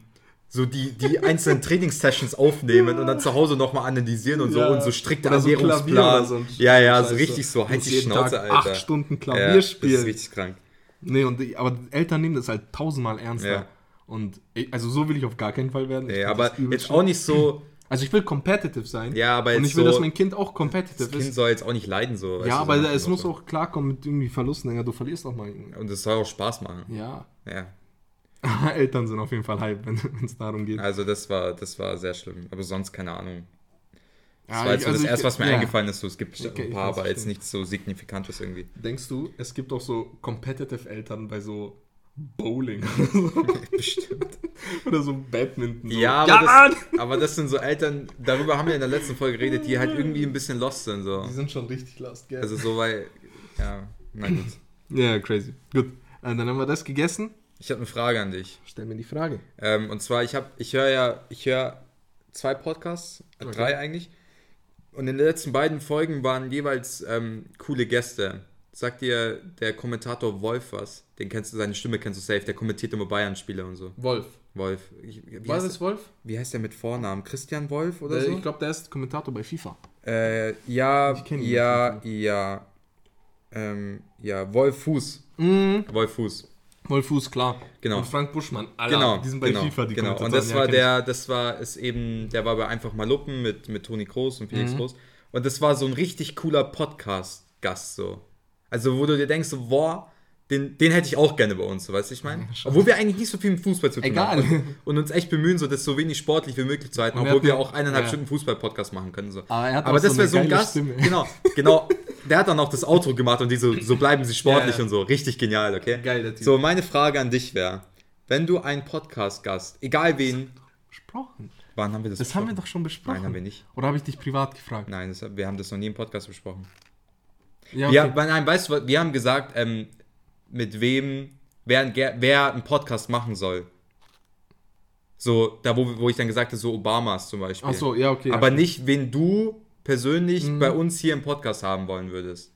so die, die einzelnen Trainingssessions aufnehmen und dann zu Hause nochmal analysieren und so Ja. und so strikter Oder so Klavier Ernährungsplan. so ein ja, ja, so Scheiße. richtig so, halt die Schnauze, Tag Alter. Acht Stunden ja, Klavier das ist spielen. richtig krank. Nee, und die, aber Eltern nehmen das halt tausendmal ernster. Ja. Und ich, also so will ich auf gar keinen Fall werden. Ich find aber das jetzt schlimm. auch nicht so, Also ich will competitive sein. ja, aber und jetzt ich will, so, dass mein Kind auch competitive das Kind ist. soll jetzt auch nicht leiden, so. Ja, aber so es muss auch klarkommen mit irgendwie Verlusten. Ja, du verlierst auch mal. Und es soll auch Spaß machen. Ja. Ja. Eltern sind auf jeden Fall hype, wenn es darum geht. Also das war, das war sehr schlimm. Aber sonst keine Ahnung. Das Ja, war jetzt so also das ich- erste, was mir ja. eingefallen ist. So, es gibt Okay, ein paar, aber jetzt nichts so Signifikantes irgendwie. Denkst du, es gibt auch so competitive Eltern bei so Bowling Bestimmt. oder so Badminton? So. Ja, aber, ja das, aber das sind so Eltern, darüber haben wir in der letzten Folge geredet, die halt irgendwie ein bisschen lost sind. So. Die sind schon richtig lost, gell? Also so, weil, ja, na gut. ja, crazy. Gut. Äh, dann haben wir das gegessen. Ich habe eine Frage an dich. Stell mir die Frage. Ähm, und zwar, ich habe, ich höre ja, ich höre zwei Podcasts, Okay. drei eigentlich. Und in den letzten beiden Folgen waren jeweils ähm, coole Gäste. Sagt dir der Kommentator Wolf was? Den kennst du, seine Stimme kennst du safe. Der kommentiert immer Bayern-Spiele und so. Wolf. Wolf. Ich, wie, heißt, das Wolf? wie heißt der mit Vornamen? Christian Wolf oder Äh, so? Ich glaube, der ist Kommentator bei FIFA. Äh, ja, ja, ja. Ähm, ja, Wolf Fuß. Mhm. Wolf Fuß. Wolf Fuß, klar. Genau. Und Frank Buschmann. Alter, Genau, Die sind bei genau, FIFA, die genau. Und das Ja, war kenn der, das war ist eben, der war bei einfach mal Luppen mit, mit Toni Kroos und Felix Mhm. Groß. Und das war so ein richtig cooler Podcast-Gast so. Also wo du dir denkst, so, boah, den, den hätte ich auch gerne bei uns, so weißt du, ich meine? Obwohl wir eigentlich nicht so viel mit Fußball zu tun Egal. haben. Und, und uns echt bemühen, so das so wenig sportlich wie möglich zu halten, wir obwohl wir hatten- auch eineinhalb ja. Stunden Fußball-Podcast machen können. So. Aber er hat Aber das so wäre so ein Gast. Stimme. Genau, genau. Der hat dann auch das Outro gemacht und die so, so bleiben sie sportlich Ja, ja. und so. Richtig genial, okay? Geil, der Typ. So, meine Frage an dich wäre, wenn du einen Podcast-Gast, egal wen, Besprochen. wann haben wir das Das haben wir besprochen? doch schon besprochen. Nein, haben wir nicht. Oder habe ich dich privat gefragt? Nein, das, wir haben das noch nie im Podcast besprochen. Ja, Ja, nein, weißt du, wir haben gesagt, ähm, mit wem, wer, wer einen Podcast machen soll. So, da wo, wo ich dann gesagt habe, so Obamas zum Beispiel. Ach so, ja, okay. Aber ja, nicht, wen du persönlich Mhm. bei uns hier im Podcast haben wollen würdest.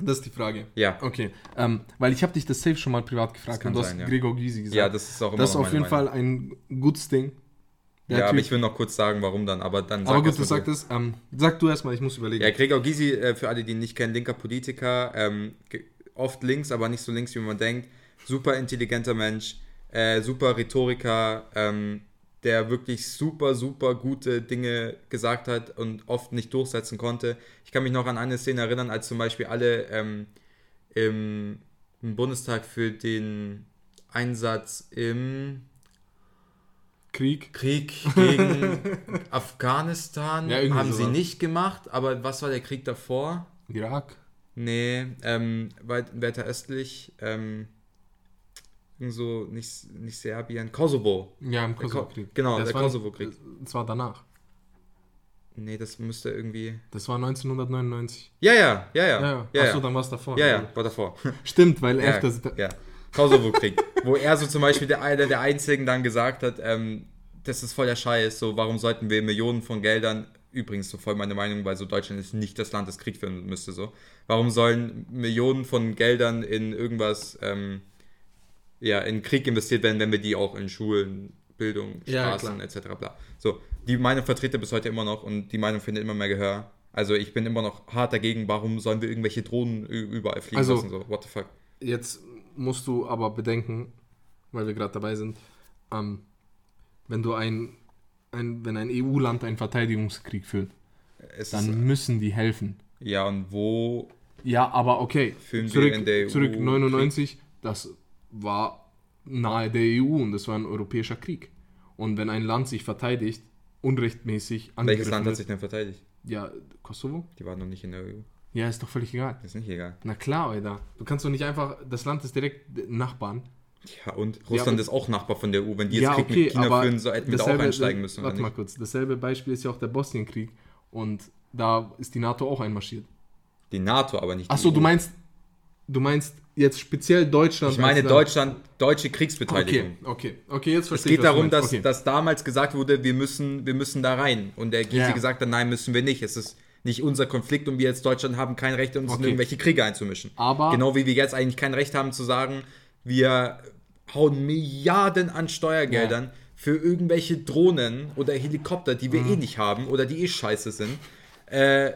Das ist die Frage. Ja. Okay, ähm, weil ich habe dich das safe schon mal privat gefragt und du hast sein, ja. Gregor Gysi gesagt. Ja, das ist auch immer das ist auf jeden Fall ein gutes Ding. Der Ja, aber ich will noch kurz sagen, warum dann, aber dann aber gut, du sagst es. Ähm, sag du erstmal, ich muss überlegen. Ja, Gregor Gysi, äh, für alle, die ihn nicht kennen, linker Politiker, ähm, oft links, aber nicht so links, wie man denkt. Super intelligenter Mensch, äh, super Rhetoriker, ähm, der wirklich super, super gute Dinge gesagt hat und oft nicht durchsetzen konnte. Ich kann mich noch an eine Szene erinnern, als zum Beispiel alle ähm, im, im Bundestag für den Einsatz im Krieg. Krieg gegen Afghanistan Ja, haben sie sowas. nicht gemacht, aber was war der Krieg davor? Irak. Nee, ähm, weit, weiter östlich, ähm, so, nicht, nicht Serbien, Kosovo. Ja, im Kosovo-Krieg. genau, Das der Kosovo-Krieg. Das war danach. Nee, das müsste irgendwie. Das war 1999. Ja, ja, ja, ja. Ja, Ja, ja. ja. Achso, dann war es davor. ja, ja, war davor. Stimmt, weil ja, öfter. ja. Kosovo-Krieg. wo er so zum Beispiel der einer der einzigen dann gesagt hat, ähm, das ist voll der Scheiß, so warum sollten wir Millionen von Geldern, übrigens so voll meine Meinung, weil so Deutschland ist nicht das Land, das Krieg führen müsste, so. Warum sollen Millionen von Geldern in irgendwas, ähm, ja, in Krieg investiert werden, wenn wir die auch in Schulen, Bildung, Ja, Straßen klar. etc. bla. So, die Meinung vertrete bis heute immer noch und die Meinung findet immer mehr Gehör. Also ich bin immer noch hart dagegen, warum sollen wir irgendwelche Drohnen überall fliegen Also- lassen, so, what the fuck. Jetzt musst du aber bedenken, weil wir gerade dabei sind, ähm, wenn du ein, ein wenn ein EU-Land einen Verteidigungskrieg führt, Es dann müssen die helfen. ja, und wo Ja, aber okay. Zurück, in der EU zurück 99, das war nahe der EU und das war ein europäischer Krieg. Und wenn ein Land sich verteidigt, unrechtmäßig Welches Land hat sich denn verteidigt? Ja, Kosovo? Die waren noch nicht in der EU. Ja, ist doch völlig egal. Ist nicht egal. Na klar, Alter. Du kannst doch nicht einfach, das Land ist direkt Nachbarn. Ja, und Russland aber- ist auch Nachbar von der EU. Wenn die jetzt ja, Krieg okay, mit China führen, so hätten wir da auch einsteigen müssen. Oder Warte mal kurz. Dasselbe Beispiel ist ja auch der Bosnienkrieg. Und da ist die NATO auch einmarschiert. Die NATO, aber nicht die Achso, du meinst, du meinst jetzt speziell Deutschland. Ich meine. Deutschland, deutsche Okay, Kriegsbeteiligung. okay, okay, jetzt Es verstehe geht ich. was du darum, dass, okay. dass damals gesagt wurde, wir müssen, wir müssen da rein. Und der Gysi Ja. gesagt hat, nein, müssen wir nicht. Es ist nicht unser Konflikt und wir als Deutschland haben kein Recht, uns in Okay. irgendwelche Kriege einzumischen. Aber- Genau wie wir jetzt eigentlich kein Recht haben zu sagen, wir hauen Milliarden an Steuergeldern für irgendwelche Drohnen oder Helikopter, die wir Mhm. eh nicht haben oder die eh scheiße sind, äh,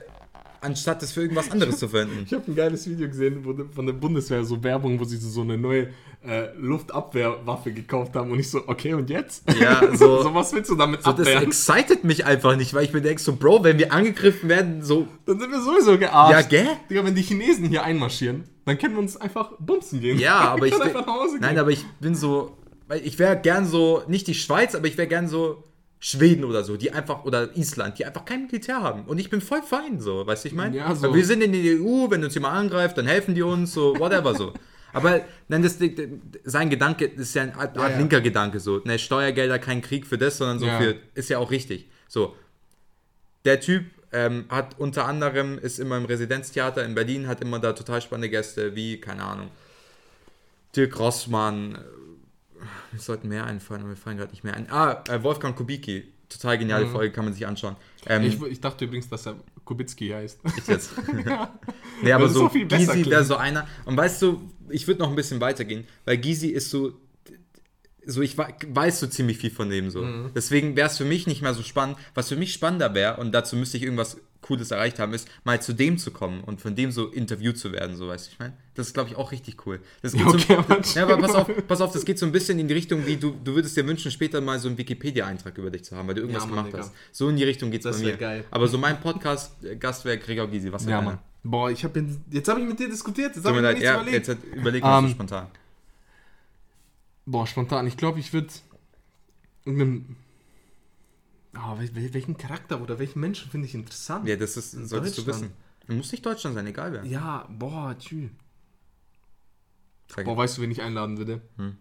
anstatt das für irgendwas anderes zu verwenden. Ich habe ein geiles Video gesehen wo, von der Bundeswehr, so Werbung, wo sie so eine neue äh, Luftabwehrwaffe gekauft haben und ich so, okay, und jetzt? Ja, so- so was willst du damit So, das abwehren? excited mich einfach nicht, weil ich mir denke, so, Bro, wenn wir angegriffen werden, so, Dann sind wir sowieso gearscht. Ja, gell? Digga, wenn die Chinesen hier einmarschieren, dann können wir uns einfach bumsen gehen. Ja, aber ich. können einfach nach Hause gehen. Nein, aber ich bin so. Ich wäre gern so, nicht die Schweiz, aber ich wäre gern so Schweden oder so, die einfach, oder Island, die einfach kein Militär haben. Und ich bin voll fein, so, weißt du, ich meine? Ja, so. Wir sind in der EU, wenn uns jemand angreift, dann helfen die uns, so, whatever, so. Aber nein, das, sein Gedanke ist ja eine Art, Ja, Art ja. linker Gedanke, so. Ne, Steuergelder, kein Krieg für das, sondern so Ja. für, ist ja auch richtig. So, der Typ ähm, hat unter anderem, ist immer im Residenztheater in Berlin, hat immer da total spannende Gäste, wie, keine Ahnung, Dirk Rossmann, äh, mir sollten mehr einfallen, aber mir fallen gerade nicht mehr ein. Ah, äh, Wolfgang Kubicki, total geniale Folge, kann man sich anschauen. Ähm, ich, ich dachte übrigens, dass er Kubicki heißt. ich jetzt. nee, aber so besser Gysi wäre so einer. Und weißt du, ich würde noch ein bisschen weitergehen, weil Gysi ist so, so ich wei- weiß so ziemlich viel von dem so. Mhm. Deswegen wäre es für mich nicht mehr so spannend. Was für mich spannender wäre, und dazu müsste ich irgendwas Cooles erreicht haben, ist, mal zu dem zu kommen und von dem so interviewt zu werden, so weißt du, ich meine. Das ist, glaube ich, auch richtig cool. Das geht okay, so, ja, aber pass auf, pass auf, das geht so ein bisschen in die Richtung, wie du, du würdest dir wünschen, später mal so einen Wikipedia-Eintrag über dich zu haben, weil du irgendwas Ja, Mann, gemacht Digga. hast. So in die Richtung geht es Das bei mir. geil. Aber so mein Podcast-Gast wäre Gregor Gysi. Was Ja, Mann. Boah, ich habe jetzt, habe ich mit dir diskutiert, jetzt habe ich mir leid, nichts ja, überlegt. jetzt hat, überleg mal so Ähm, spontan. Boah, spontan. Ich glaube, ich würde mit einem. Ah, wel- wel- welchen Charakter oder welchen Menschen finde ich interessant? Ja, das ist, solltest du wissen. Muss nicht Deutschland sein, egal wer. Ja, boah, tschü. Boah, weißt du, wen ich einladen würde? Hm.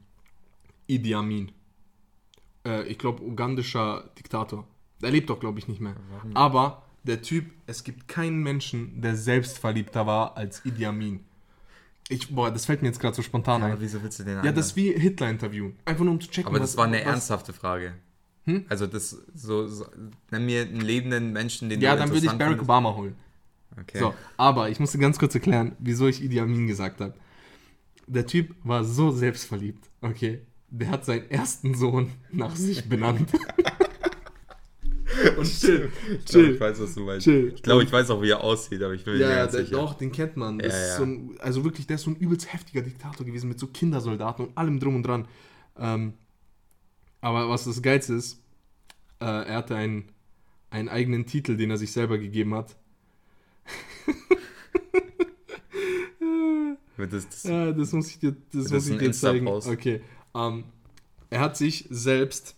Idi Amin. Äh, ich glaube, ugandischer Diktator. Er lebt doch, glaube ich, nicht mehr. Aber der Typ, es gibt keinen Menschen, der selbstverliebter war als Idi Amin. Ich, boah, das fällt mir jetzt gerade so spontan aber ein. wieso willst du den Ja, das ist wie Hitler-Interview. Einfach nur um zu checken. Aber das was- war eine was- ernsthafte Frage. Also das so, so nenn mir einen lebenden Menschen, den Ja, dann würde ich Barack findest. Obama holen. Okay. So, aber ich musste ganz kurz erklären, wieso ich Idi Amin gesagt habe. Der Typ war so selbstverliebt, okay? Der hat seinen ersten Sohn nach sich benannt. Und chill, Ich glaube, chill. ich weiß, was du meinst. Chill. Ich glaube, ich weiß auch, wie er aussieht, aber ich mir Ja, nicht ja, der, sicher. doch, den kennt man. Ja, ja. So ein, also wirklich, der ist so ein übelst heftiger Diktator gewesen mit so Kindersoldaten und allem drum und dran. Ähm, aber was das Geilste ist, äh, er hatte einen, einen eigenen Titel, den er sich selber gegeben hat. Das, das, Ja, das muss ich dir, das muss ich dir zeigen. Okay. Ähm, er hat sich selbst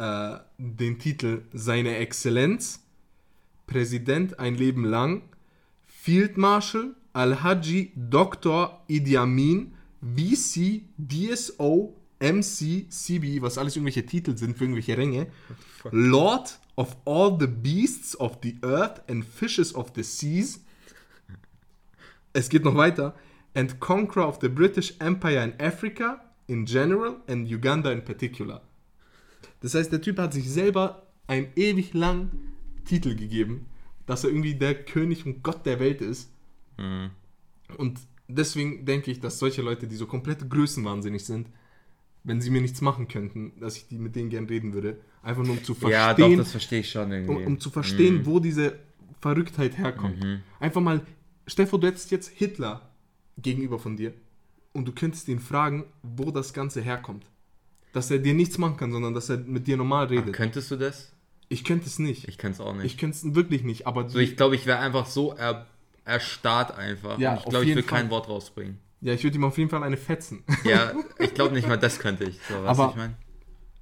äh, den Titel Seine Exzellenz, Präsident ein Leben lang, Field Marshal Al-Haji Dr. Idi Amin, VC, DSO, MC, CB, was alles irgendwelche Titel sind für irgendwelche Ränge, Lord of all the beasts of the earth and fishes of the seas. Es geht noch weiter. And conqueror of the British Empire in Africa in general and Uganda in particular. Das heißt, der Typ hat sich selber einen ewig langen Titel gegeben, dass er irgendwie der König und Gott der Welt ist. Mhm. Und deswegen denke ich, dass solche Leute, die so komplett größenwahnsinnig sind, wenn sie mir nichts machen könnten, dass ich die mit denen gern reden würde. Einfach nur um zu verstehen, ja, doch, das verstehe ich schon irgendwie. um, um zu verstehen, wo diese Verrücktheit herkommt. Mhm. Einfach mal, vor, du hättest jetzt Hitler gegenüber von dir und du könntest ihn fragen, wo das Ganze herkommt. Dass er dir nichts machen kann, sondern dass er mit dir normal redet. Könntest du das? Ich könnte es nicht. Ich kann es auch nicht. Ich könnte es wirklich nicht, aber so, ich glaube, ich wäre einfach so er, erstarrt einfach. Ja, Und ich glaube, ich würde kein. Wort rausbringen. ja, ich würde ihm auf jeden Fall eine fetzen. Ja, ich glaube nicht mal, das könnte ich. So, was Aber- ich meine?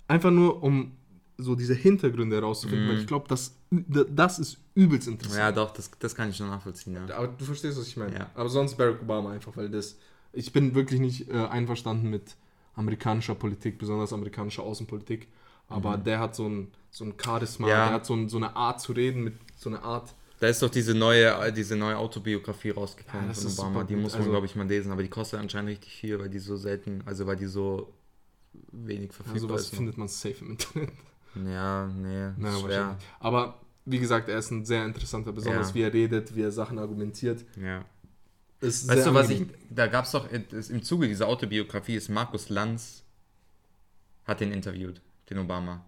Einfach nur, um so diese Hintergründe herauszufinden, weil ich glaube, das, das ist übelst interessant. Mhm. Ja, doch, das, das kann ich schon nachvollziehen. Ja. Aber du verstehst, was ich meine. Ja. Aber sonst Barack Obama einfach, weil das. Ich bin wirklich nicht äh, einverstanden mit amerikanischer Politik, besonders amerikanischer Außenpolitik. Aber der hat so ein, so ein Charisma, Mhm. Ja. der hat so, ein, so eine Art zu reden, mit so einer Art. Da ist doch diese neue, diese neue Autobiografie rausgekommen Ja, von Obama. Die muss man, Also- glaube ich, mal lesen, aber die kostet anscheinend richtig viel, weil die so selten, also weil die so wenig Ja, verfügbar sowas ist. findet man safe im Internet. Ja, nee, Naja, schwer. Aber wie gesagt, er ist ein sehr interessanter, besonders Ja. wie er redet, wie er Sachen argumentiert. Ja. Ist Weißt du, was ich, angenehm. da gab es doch, ist im Zuge dieser Autobiografie ist Markus Lanz, hat den interviewt, den Obama.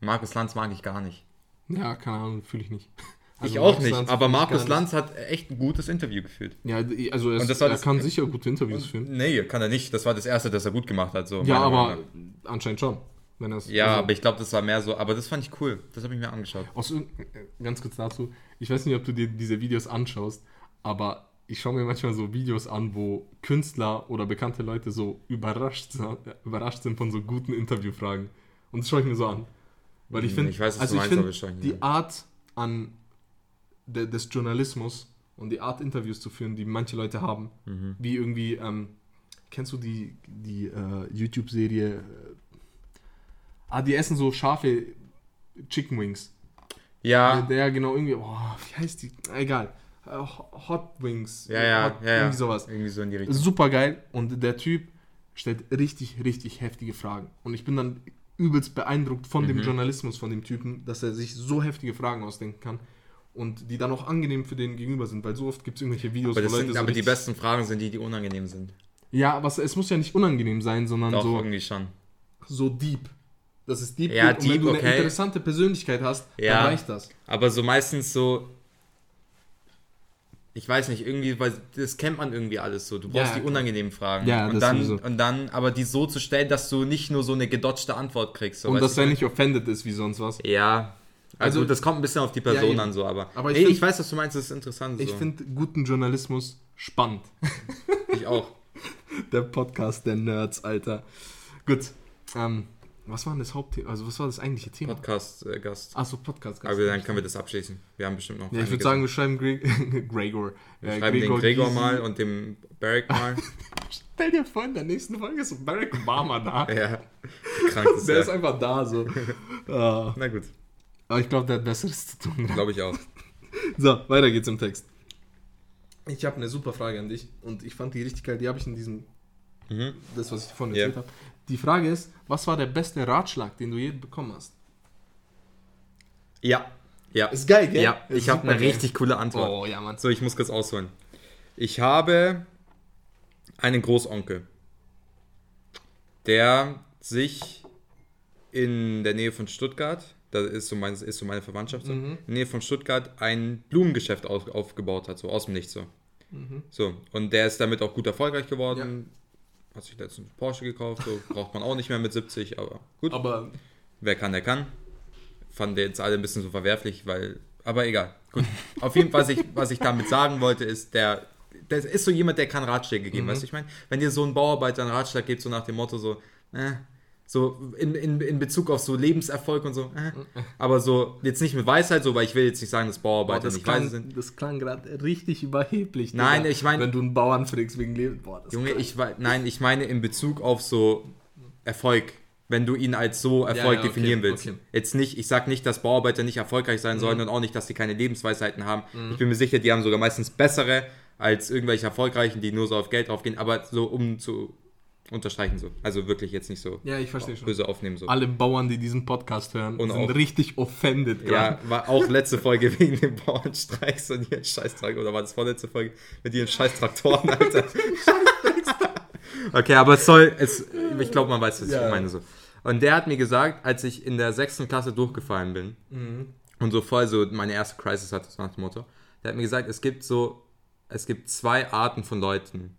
Markus Lanz mag ich gar nicht. Ja, keine Ahnung, fühle ich nicht. ich Also auch Markus nicht, Lanz aber ich Markus. Lanz hat echt ein gutes Interview geführt. Ja, also es, das war er das- kann sicher gute Interviews führen. Nee, kann er nicht. Das war das erste, das er gut gemacht hat. So, Ja, aber anscheinend schon. Ja, also- aber ich glaube, das war mehr so, aber das fand ich cool. Das habe ich mir angeschaut. Aus, äh, ganz kurz dazu, ich weiß nicht, ob du dir diese Videos anschaust, aber ich schaue mir manchmal so Videos an, wo Künstler oder bekannte Leute so überrascht, sind- überrascht sind von so guten Interviewfragen. Und das schaue ich mir so an. Weil ich Hm, finde, also ich nicht die an. Art an de, des Journalismus und die Art Interviews zu führen, die manche Leute haben, Mhm. wie irgendwie, ähm, kennst du die, die äh, YouTube-Serie, äh, ah, die essen so scharfe Chicken Wings. Ja, Der, der genau irgendwie, oh, wie heißt die? Egal. Äh, Hot Wings. ja, ja, Hot, ja, ja. Irgendwie sowas. Irgendwie so in die Richtung. Super geil. Und der Typ stellt richtig, richtig heftige Fragen. Und ich bin dann übelst beeindruckt von Mhm. dem Journalismus von dem Typen, dass er sich so heftige Fragen ausdenken kann. Und die dann auch angenehm für den Gegenüber sind, weil so oft gibt es irgendwelche Videos, Aber, wo Leute sind, so aber die besten Fragen sind die, die unangenehm sind. Ja, aber es, muss ja nicht unangenehm sein, sondern Doch, so, irgendwie schon. so deep. Das ist deep. Ja, geht. und wenn deep, du eine okay. interessante Persönlichkeit hast, Ja. dann reicht das. Aber so meistens so. Ich weiß nicht, irgendwie, weil das kennt man irgendwie alles so. Du brauchst Ja, die unangenehmen Fragen. Ja, und das dann, sowieso. und dann, aber die so zu stellen, dass du nicht nur so eine gedodgte Antwort kriegst. So, und dass er ich nicht offended ist wie sonst was. Ja. Also, Also- das kommt ein bisschen auf die Ja, Person eben. an, so, aber. Aber ich Ey, find- ich weiß, was du meinst, das ist interessant. Ich so. finde guten Journalismus spannend. Ich auch. Der Podcast der Nerds, Alter. Gut. Ähm, was war denn das Hauptthema? Also, was war das eigentliche Thema? Podcast-Gast. Achso, Podcast. aber dann können wir das abschließen. Wir haben bestimmt noch. ja, ich würde sagen, wir schreiben Greg Gregor. Wir äh, schreiben den Gregor Gysi. mal und dem Barrick mal. Stell dir vor, in der nächsten Folge ist Barack Obama da. ja. Krank ist Der ist der. einfach da, so. Ah. Na gut, Aber ich glaube, der hat Besseres zu tun. glaube ich auch. So, weiter geht's im Text. Ich habe eine super Frage an dich und ich fand die richtig geil. Die habe ich in diesem, Mhm. das, was ich vorhin Ja. erzählt habe. Die Frage ist, was war der beste Ratschlag, den du je bekommen hast? Ja, Ja. Ist geil, gell? Ja, Ist ich habe eine geil. richtig coole Antwort. Oh, ja, Mann. So, ich muss kurz ausholen. Ich habe einen Großonkel, der sich in der Nähe von Stuttgart, da ist so, mein, ist so meine Verwandtschaft, so, in der Nähe von Stuttgart ein Blumengeschäft auf, aufgebaut hat, so aus dem Nichts so. So, und der ist damit auch gut erfolgreich geworden. Hat sich letztens Porsche gekauft, so braucht man auch nicht mehr mit 70, aber gut. Aber Wer kann, der kann. Fanden jetzt alle ein bisschen so verwerflich, weil. Aber egal. Gut. Auf jeden Fall, was ich, was ich damit sagen wollte, ist, der, der ist so jemand, der kann Ratschläge geben, weißt du, ich meine? Wenn dir so ein Bauarbeiter einen Ratschlag gibt, so nach dem Motto, so, äh, so in, in, in Bezug auf so Lebenserfolg und so, äh, aber so, jetzt nicht mit Weisheit, so, weil ich will jetzt nicht sagen, dass boah, Bauarbeiter das, nicht weise klang, sind. das klang gerade richtig überheblich. Nein, ich mein- Wenn du einen Bauern fragst wegen Leben. Boah, das Junge, ich wei- nein, ich meine in Bezug auf so Erfolg, wenn du ihn als so Erfolg ja, okay, definieren willst. okay. Mhm. Jetzt nicht, ich sag nicht, dass Bauarbeiter nicht erfolgreich sein sollen und auch nicht, dass die keine Lebensweisheiten haben. Ich bin mir sicher, die haben sogar meistens bessere als irgendwelche Erfolgreichen, die nur so auf Geld draufgehen, aber so um zu unterstreichen so. Also wirklich jetzt nicht so Ja, ich verstehe schon. böse aufnehmen so. Alle Bauern, die diesen Podcast hören, Und sind auch- richtig offended. Ja, war auch letzte Folge wegen den Bauernstreiks und ihren Scheißtraktoren. Oder war das vorletzte Folge mit ihren Scheißtraktoren, Alter? okay, aber es soll, es, ich glaube, man weiß, was Ja. ich meine. So. Und der hat mir gesagt, als ich in der sechsten Klasse durchgefallen bin und so voll so meine erste Crisis hatte, so nach dem Motto, der hat mir gesagt, es gibt so, es gibt zwei Arten von Leuten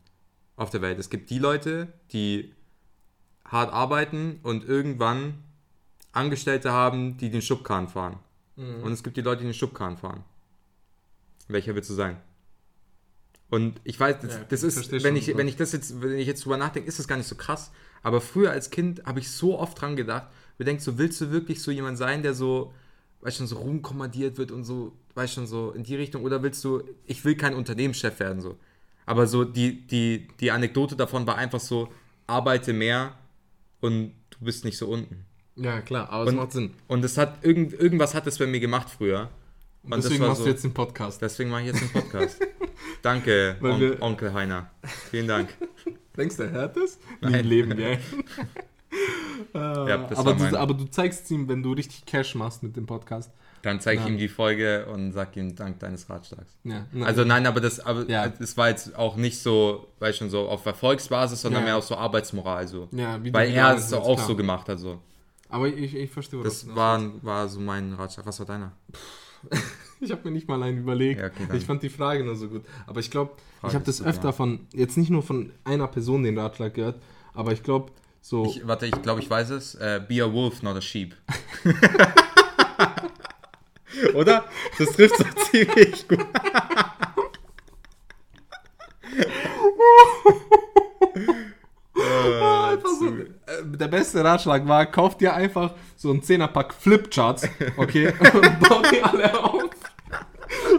auf der Welt. Es gibt die Leute, die hart arbeiten und irgendwann Angestellte haben, die den Schubkarren fahren. Und es gibt die Leute, die den Schubkarren fahren. Welcher willst du sein? Und ich weiß, das, Ja, das ist, wenn ich, wenn ich das jetzt, wenn ich jetzt drüber nachdenke, ist das gar nicht so krass. Aber früher als Kind habe ich so oft dran gedacht, du denkst so, willst du wirklich so jemand sein, der so, weißt schon, so rumkommandiert wird und so, weißt schon, so in die Richtung, oder willst du, ich will kein Unternehmenschef werden, so. Aber so die, die, die Anekdote davon war einfach so, arbeite mehr und du bist nicht so unten. Ja, klar, aber es Und- macht Sinn. Und das hat, irgend, irgendwas hat das bei mir gemacht früher. Und Deswegen machst so- du jetzt den Podcast. Deswegen mache ich jetzt einen Podcast. Danke, On Onkel Heiner. Vielen Dank. Denkst du, er hört das? Nein. im Leben, gell? Ja, das aber, du, aber du zeigst ihm, wenn du richtig Cash machst mit dem Podcast. Dann zeige ich Ja. ihm die Folge und sag ihm Dank deines Ratschlags. Ja, nein. Also nein, aber das, aber das war jetzt auch nicht so, weil schon so auf Erfolgsbasis, sondern mehr auf so Arbeitsmoral so. Weil er es auch klar. so gemacht hat so. Aber ich, ich verstehe, Das du war, war so mein Ratschlag. Was war deiner? Ich habe mir nicht mal einen überlegt. Ja, okay, ich fand die Frage nur so gut. Aber ich glaube, ich habe das öfter ja. von, jetzt nicht nur von einer Person den Ratschlag gehört, aber ich glaube, so. Ich, warte, ich glaube, ich weiß es. Äh, be a wolf, not a sheep. Oder? Das trifft so ziemlich gut. Ah, so, äh, der beste Ratschlag war, kauf dir einfach so einen 10er-Pack Flipcharts, okay? und bau die alle auf.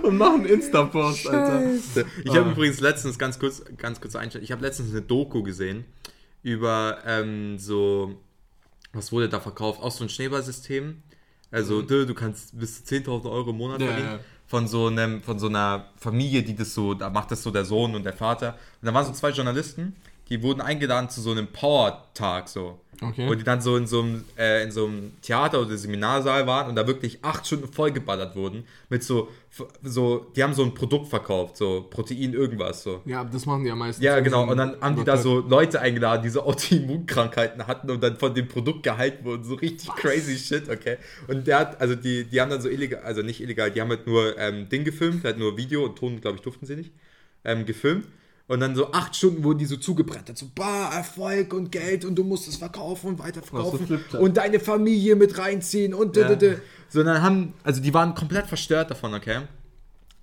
Und mach einen Insta-Post, Alter. Ich habe Ah. übrigens letztens, ganz kurz, ganz kurz einstellen, ich habe letztens eine Doku gesehen über ähm, so, was wurde da verkauft? Auch so ein Schneeballsystem. Also du, du kannst bis zu 10.000 Euro im Monat Mhm. Ja, verdienen. ja. Von so einem, von so einer Familie, die das so, da macht das so der Sohn und der Vater. Und da waren so zwei Journalisten, die wurden eingeladen zu so einem Power-Tag so. Okay. Wo die dann so in so einem, äh, in so einem Theater oder Seminarsaal waren und da wirklich acht Stunden vollgeballert wurden mit so, so, die haben so ein Produkt verkauft, so Protein irgendwas so. Ja, das machen die am meisten. Ja, genau. Und dann haben die da so Leute eingeladen, die so Autoimmunkrankheiten hatten und dann von dem Produkt geheilt wurden. So richtig crazy shit, okay. Und der hat, also die, die haben dann so illegal, also nicht illegal, die haben halt nur ähm, Ding gefilmt, halt nur Video und Ton, glaube ich, durften sie nicht, ähm, gefilmt. Und dann so acht Stunden wurden die so zugebrettert. So, bah, Erfolg und Geld und du musst es verkaufen und weiterverkaufen. Und deine Familie mit reinziehen und Ja. ja. So, dann haben, also die waren komplett verstört davon, okay.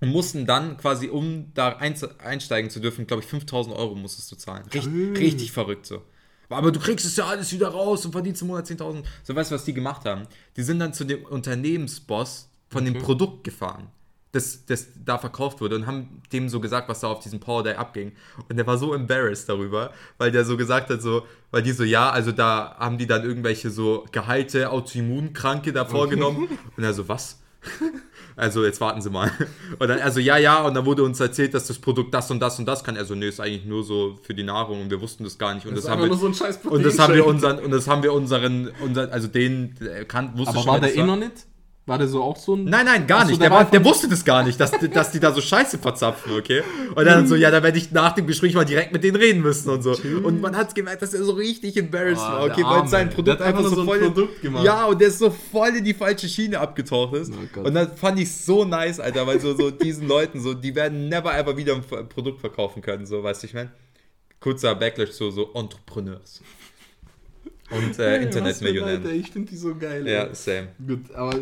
Und mussten dann quasi, um da einsteigen zu dürfen, glaube ich, 5000 Euro musstest du zahlen. Richtig, Cool. richtig verrückt so. Aber du kriegst es ja alles wieder raus und verdienst im Monat 10.000. So, weißt du, was die gemacht haben? Die sind dann zu dem Unternehmensboss von dem Okay. Produkt gefahren, das, das da verkauft wurde und haben dem so gesagt, was da auf diesem Power Day abging. Und der war so embarrassed darüber, weil der so gesagt hat, so, weil die so, ja, also da haben die dann irgendwelche so geheilte Autoimmunkranke da vorgenommen. Und er so, was? Also jetzt warten Sie mal. Und dann also ja, ja, und dann wurde uns erzählt, dass das Produkt das und das und das kann. Also nee, ist eigentlich nur so für die Nahrung und wir wussten das gar nicht. Und Das, das, haben wir, nur so ein scheiß und das haben wir unseren und das haben wir unseren, unser, also den äh, kan, wusste Aber schon, war der eh noch nicht? War der so auch so ein. Nein, nein, gar Ach so, nicht. der der, war, der wusste das gar nicht, dass, dass die da so scheiße verzapfen, okay? Und dann so, ja, da werde ich nach dem Gespräch mal direkt mit denen reden müssen und so. Und man hat gemerkt, dass er so richtig embarrassed Oh, war, okay? Weil sein. Produkt einfach so so ein voll. Produkt gemacht. Ja, und der ist so voll in die falsche Schiene abgetaucht ist. Oh und dann fand ich so nice, Alter, weil so, so diesen Leuten, so, die werden never ever wieder ein Produkt verkaufen können, so, weißt du, ich meine? Kurzer Backlash zu so Entrepreneurs. Und äh, Internetmillionären. Alter, ich finde die so geil. Ja, same. Gut, aber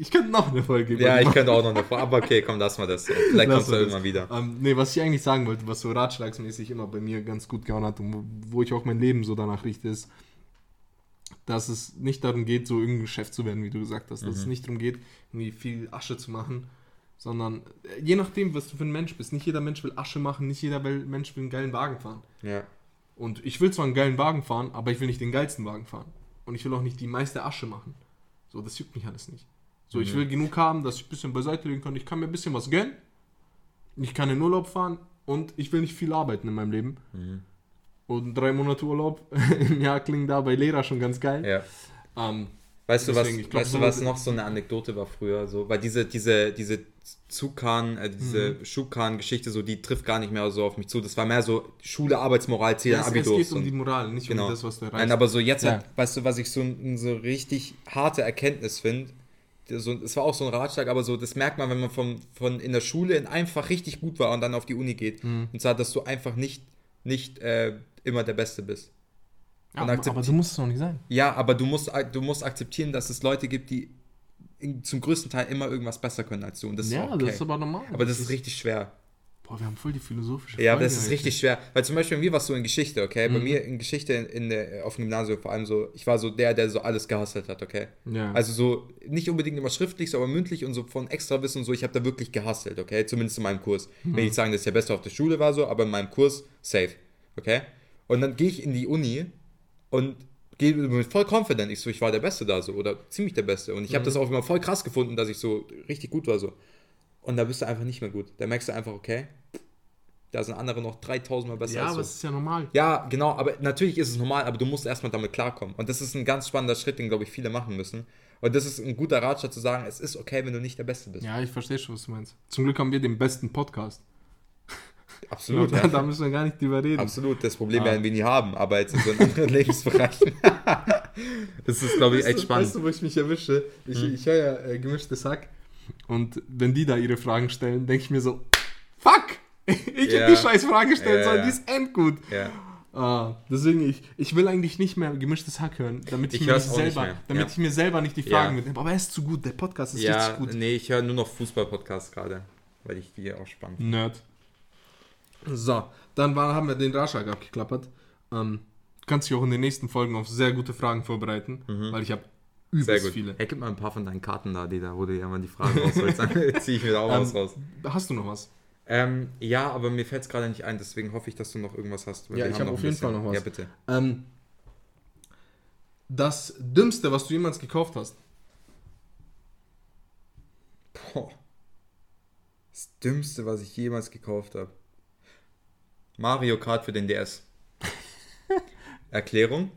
ich, könnte noch eine Folge über Ja, ich machen. könnte auch noch davor. Aber okay, komm, lass mal das. so. Vielleicht Lass kommst du irgendwann wieder. Ähm, nee, was ich eigentlich sagen wollte, was so ratschlagsmäßig immer bei mir ganz gut gehauen hat und wo, wo ich auch mein Leben so danach richte, ist, dass es nicht darum geht, so irgendein Chef zu werden, wie du gesagt hast. Dass es nicht darum geht, irgendwie viel Asche zu machen, sondern äh, je nachdem, was du für ein Mensch bist. Nicht jeder Mensch will Asche machen, nicht jeder Mensch will einen geilen Wagen fahren. Ja. Und ich will zwar einen geilen Wagen fahren, aber ich will nicht den geilsten Wagen fahren. Und ich will auch nicht die meiste Asche machen. So, das juckt mich alles nicht. So, ich will genug haben, dass ich ein bisschen beiseite legen kann. Ich kann mir ein bisschen was gönnen. Ich kann in Urlaub fahren und ich will nicht viel arbeiten in meinem Leben. Und drei Monate Urlaub im Jahr klingen da bei Lehrer schon ganz geil. ja. Ähm, Weißt du, was, Deswegen, ich glaub, weißt du, so- was noch so eine Anekdote war früher? So, weil diese, diese, diese Zukan, äh, diese Mhm. Schukan-Geschichte, so, die trifft gar nicht mehr so auf mich zu. Das war mehr so Schule, Arbeitsmoral, Ziel, ja, es, es Abitur. geht um die Moral, nicht Genau. um das, was du erreichst. Nein, aber so jetzt, Ja. halt, weißt du, was ich so, so richtig harte Erkenntnis finde, so, es war auch so ein Ratschlag, aber so, das merkt man, wenn man von, von in der Schule in einem Fach richtig gut war und dann auf die Uni geht. Mhm. Und zwar, dass du einfach nicht, nicht äh, immer der Beste bist. ja, und aber, aber du musst es noch nicht sein. Ja, aber du musst, du musst akzeptieren, dass es Leute gibt, die in, zum größten Teil immer irgendwas besser können als du. Und das ist ja, auch okay. das ist aber normal. aber das ist richtig schwer. Boah, wir haben voll die philosophische Ja, Folge das ist richtig schwer. Weil zum Beispiel bei mir war es so in Geschichte, okay? Mhm. Bei mir in Geschichte in, in der, auf dem Gymnasium vor allem so, ich war so der, der so alles gehasselt hat, okay? Ja. Also so, nicht unbedingt immer schriftlich, so, aber mündlich und so von extra Wissen und so, ich habe da wirklich gehasselt, okay? Zumindest in meinem Kurs. Ich Mhm. will nicht sagen, dass ich der Beste auf der Schule war, so, aber in meinem Kurs safe, okay? Und dann gehe ich in die Uni und gehe mit voll confident, ich so, ich war der Beste da so oder ziemlich der Beste. Und ich Mhm. habe das auch immer voll krass gefunden, dass ich so richtig gut war so. Und da bist du einfach nicht mehr gut. Da merkst du einfach, okay, da sind andere noch 3000 Mal besser ja, als aber es ist ja normal. Ja, genau, aber natürlich ist es normal, aber du musst erstmal damit klarkommen. Und das ist ein ganz spannender Schritt, den, glaube ich, viele machen müssen. Und das ist ein guter Ratschlag zu sagen, es ist okay, wenn du nicht der Beste bist. Ja, ich verstehe schon, was du meinst. Zum Glück haben wir den besten Podcast. Absolut. da, ja. da müssen wir gar nicht drüber reden. Absolut, das Problem Ah. werden wir nie haben, aber jetzt in so anderen Lebensbereichen. das ist, glaube ich, echt du, spannend. Weißt du, wo ich mich erwische? Ich, ich höre ja äh, gemischtes Hack. Und wenn die da ihre Fragen stellen, denke ich mir so, fuck! Ich Ja. hab die scheiß Frage Ja, sondern ja. die ist endgut. Ja. Ah, deswegen, ich, ich will eigentlich nicht mehr gemischtes Hack hören, damit ich, Ich mir, selber, mehr. damit Ja. ich mir selber nicht die Fragen Ja. mitnehme. Aber er ist zu gut, der Podcast ist ja, richtig gut. nee, ich höre nur noch Fußball-Podcasts gerade, weil ich die auch spannend finde. Nerd. So, dann war, haben wir den Ratschlag abgeklappert. Ähm, du kannst dich auch in den nächsten Folgen auf sehr gute Fragen vorbereiten, weil ich habe Sehr übelst gut. viele. Hey, gib mal ein paar von deinen Karten da, die da, wo du ja mal die Fragen rausholst. Dann ziehe ich mir da auch was Ähm, raus. Hast du noch was? Ähm, ja, aber mir fällt es gerade nicht ein, deswegen hoffe ich, dass du noch irgendwas hast. weil Ja, wir ich haben hab noch auf jeden bisschen. Fall noch was. Ja, bitte. Ähm, das Dümmste, was du jemals gekauft hast. Boah. Das Dümmste, was ich jemals gekauft habe. Mario Kart für den DS. Erklärung.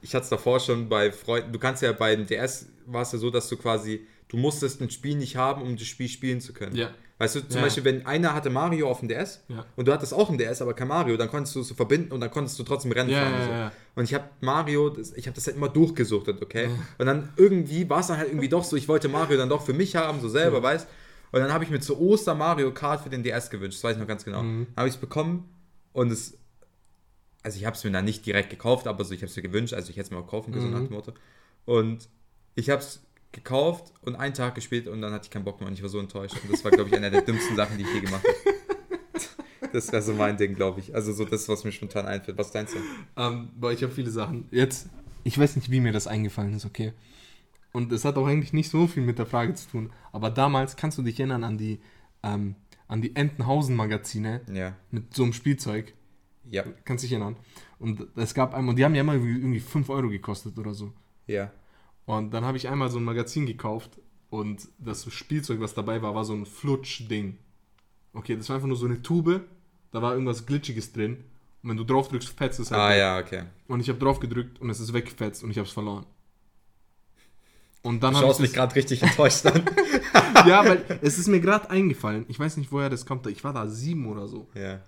Ich hatte es davor schon bei Freunden. Du kannst ja bei dem DS war es ja so, dass du quasi, du musstest ein Spiel nicht haben, um das Spiel spielen zu können. Ja. Weißt du, zum Ja. Beispiel, wenn einer hatte Mario auf dem DS Ja. und du hattest auch ein DS, aber kein Mario, dann konntest du es so verbinden und dann konntest du trotzdem Rennen Ja, fahren. und, so. und ich habe Mario, das, ich habe das halt immer durchgesuchtet, okay? Und dann irgendwie war es dann halt irgendwie doch so, ich wollte Mario dann doch für mich haben, so selber, weißt Und dann habe ich mir zu Ostern Mario Kart für den DS gewünscht, das weiß ich noch ganz genau. Mhm. Dann habe ich es bekommen und es, also ich habe es mir dann nicht direkt gekauft, aber so, ich habe es mir gewünscht, also ich hätte es mir auch kaufen können, so nach Mhm. dem Motto. Und ich habe es gekauft und einen Tag gespielt und dann hatte ich keinen Bock mehr und ich war so enttäuscht. Und das war, glaube ich, eine der dümmsten Sachen, die ich je gemacht habe. Das wäre so mein Ding, glaube ich. Also so das, was mir spontan einfällt. Was denkst du? Ähm, boah, ich habe viele Sachen. Jetzt, ich weiß nicht, wie mir das eingefallen ist, okay? Und es hat auch eigentlich nicht so viel mit der Frage zu tun. Aber damals kannst du dich erinnern an die, ähm, an die Entenhausen-Magazine Ja. mit so einem Spielzeug. Ja. Kannst dich erinnern. Und es gab einmal, die haben ja immer irgendwie 5 Euro gekostet oder so. Ja. Und dann habe ich einmal so ein Magazin gekauft und das Spielzeug, was dabei war, war so ein Flutsch-Ding. Okay, das war einfach nur so eine Tube, da war irgendwas Glitschiges drin. Und wenn du drauf drückst, fetzt es halt. Ah weg. ja, okay. Und ich habe drauf gedrückt und es ist weggefetzt und ich habe es verloren. Und dann Du schaust mich gerade richtig enttäuscht an. ja, weil es ist mir gerade eingefallen. Ich weiß nicht, woher das kommt. Ich war da sieben oder so. ja.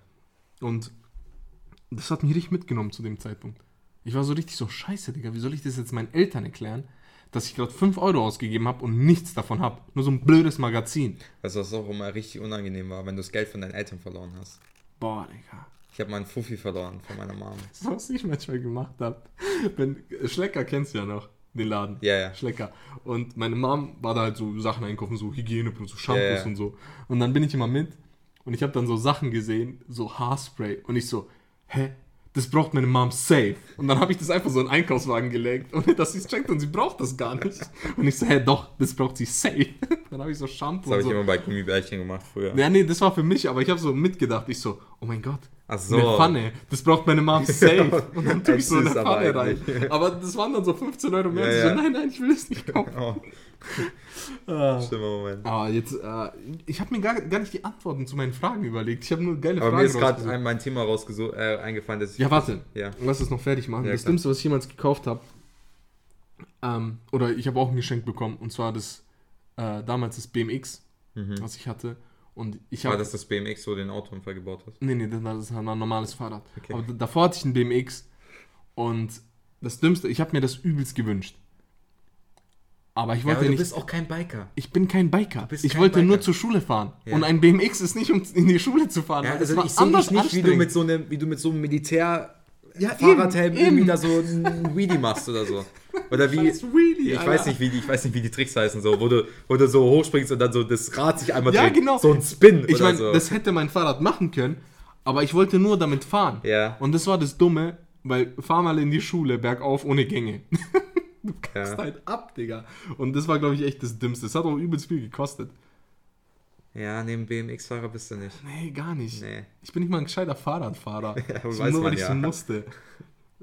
Und das hat mich richtig mitgenommen zu dem Zeitpunkt. Ich war so richtig so, scheiße, Digga, wie soll ich das jetzt meinen Eltern erklären, dass ich gerade 5 Euro ausgegeben habe und nichts davon habe. Nur so ein blödes Magazin. Weißt du, was auch immer richtig unangenehm war, wenn du das Geld von deinen Eltern verloren hast? Boah, Digga. Ich habe meinen Fuffi verloren von meiner Mom. Das, was ich manchmal gemacht habe. Wenn, Schlecker kennst du ja noch, den Laden. Ja, ja. Schlecker. Und meine Mom war da halt so Sachen einkaufen, so Hygieneprodukte, so Shampoos Ja, ja. und so. Und dann bin ich immer mit und ich habe dann so Sachen gesehen, so Haarspray. Und ich so, hä? Das braucht meine Mom safe. Und dann habe ich das einfach so in den Einkaufswagen gelegt, ohne dass sie es checkt und sie braucht das gar nicht. Und ich so, hä, doch, das braucht sie safe. Dann habe ich so Shampoo Das habe und ich so. immer bei Gummibärchen gemacht früher. Ja, nee, das war für mich, aber ich habe so mitgedacht. Ich so, oh mein Gott, Ach so. eine Pfanne, das braucht meine Mom safe. Und dann tue ich so eine Pfanne rein. Aber das waren dann so 15 Euro mehr. Ja, Und ich so, ja. nein, nein, ich will es nicht kaufen. Oh, Ah. schlimmer Moment. Aber jetzt, äh, ich habe mir gar, gar nicht die Antworten zu meinen Fragen überlegt. Ich habe nur geile Aber Fragen mir ist gerade mein Thema rausgesucht, äh, eingefallen, dass ich. Ja, warte. Ja. Lass es noch fertig machen. Ja, das klar. Dümmste, was ich jemals gekauft habe, ähm, oder ich habe auch ein Geschenk bekommen, und zwar das, äh, damals das BMX, was ich hatte. Und ich Mhm. War das das BMX, wo du den Autounfall gebaut hast? Nee, nee, das war- ein normales Fahrrad. Okay. Aber davor hatte ich ein BMX und das Dümmste, ich habe mir das übelst gewünscht. Aber ich Ja, wollte aber du nicht. bist auch kein Biker. ich bin kein Biker. Ich kein wollte nur Biker. zur Schule fahren. Ja. Und ein BMX ist nicht, um in die Schule zu fahren. Ja, also war ich sehe anders dich nicht, wie du, mit so einem, wie du mit so einem Militär Ja, Fahrradhelm eben, irgendwie eben. da so ein Wheelie machst oder so. Oder wie. Wheelie, ich Alter. weiß nicht, wie die, ich weiß nicht, wie die Tricks heißen, so, wo du, wo du so hochspringst und dann so das Rad sich einmal Ja, dreht. genau. So ein Spin Ich meine, so. das hätte mein Fahrrad machen können, aber ich wollte nur damit fahren. Ja. Und das war das Dumme, weil fahr mal in die Schule bergauf ohne Gänge. du kannst Ja. halt ab, Digga. Und das war, glaube ich, echt das Dümmste. Das hat auch übelst viel gekostet. Ja, neben BMX-Fahrer bist du nicht. Nee, gar nicht. Nee. Ich bin nicht mal ein gescheiter Fahrradfahrer. Ja, so, weiß nur weil ich ja. so musste.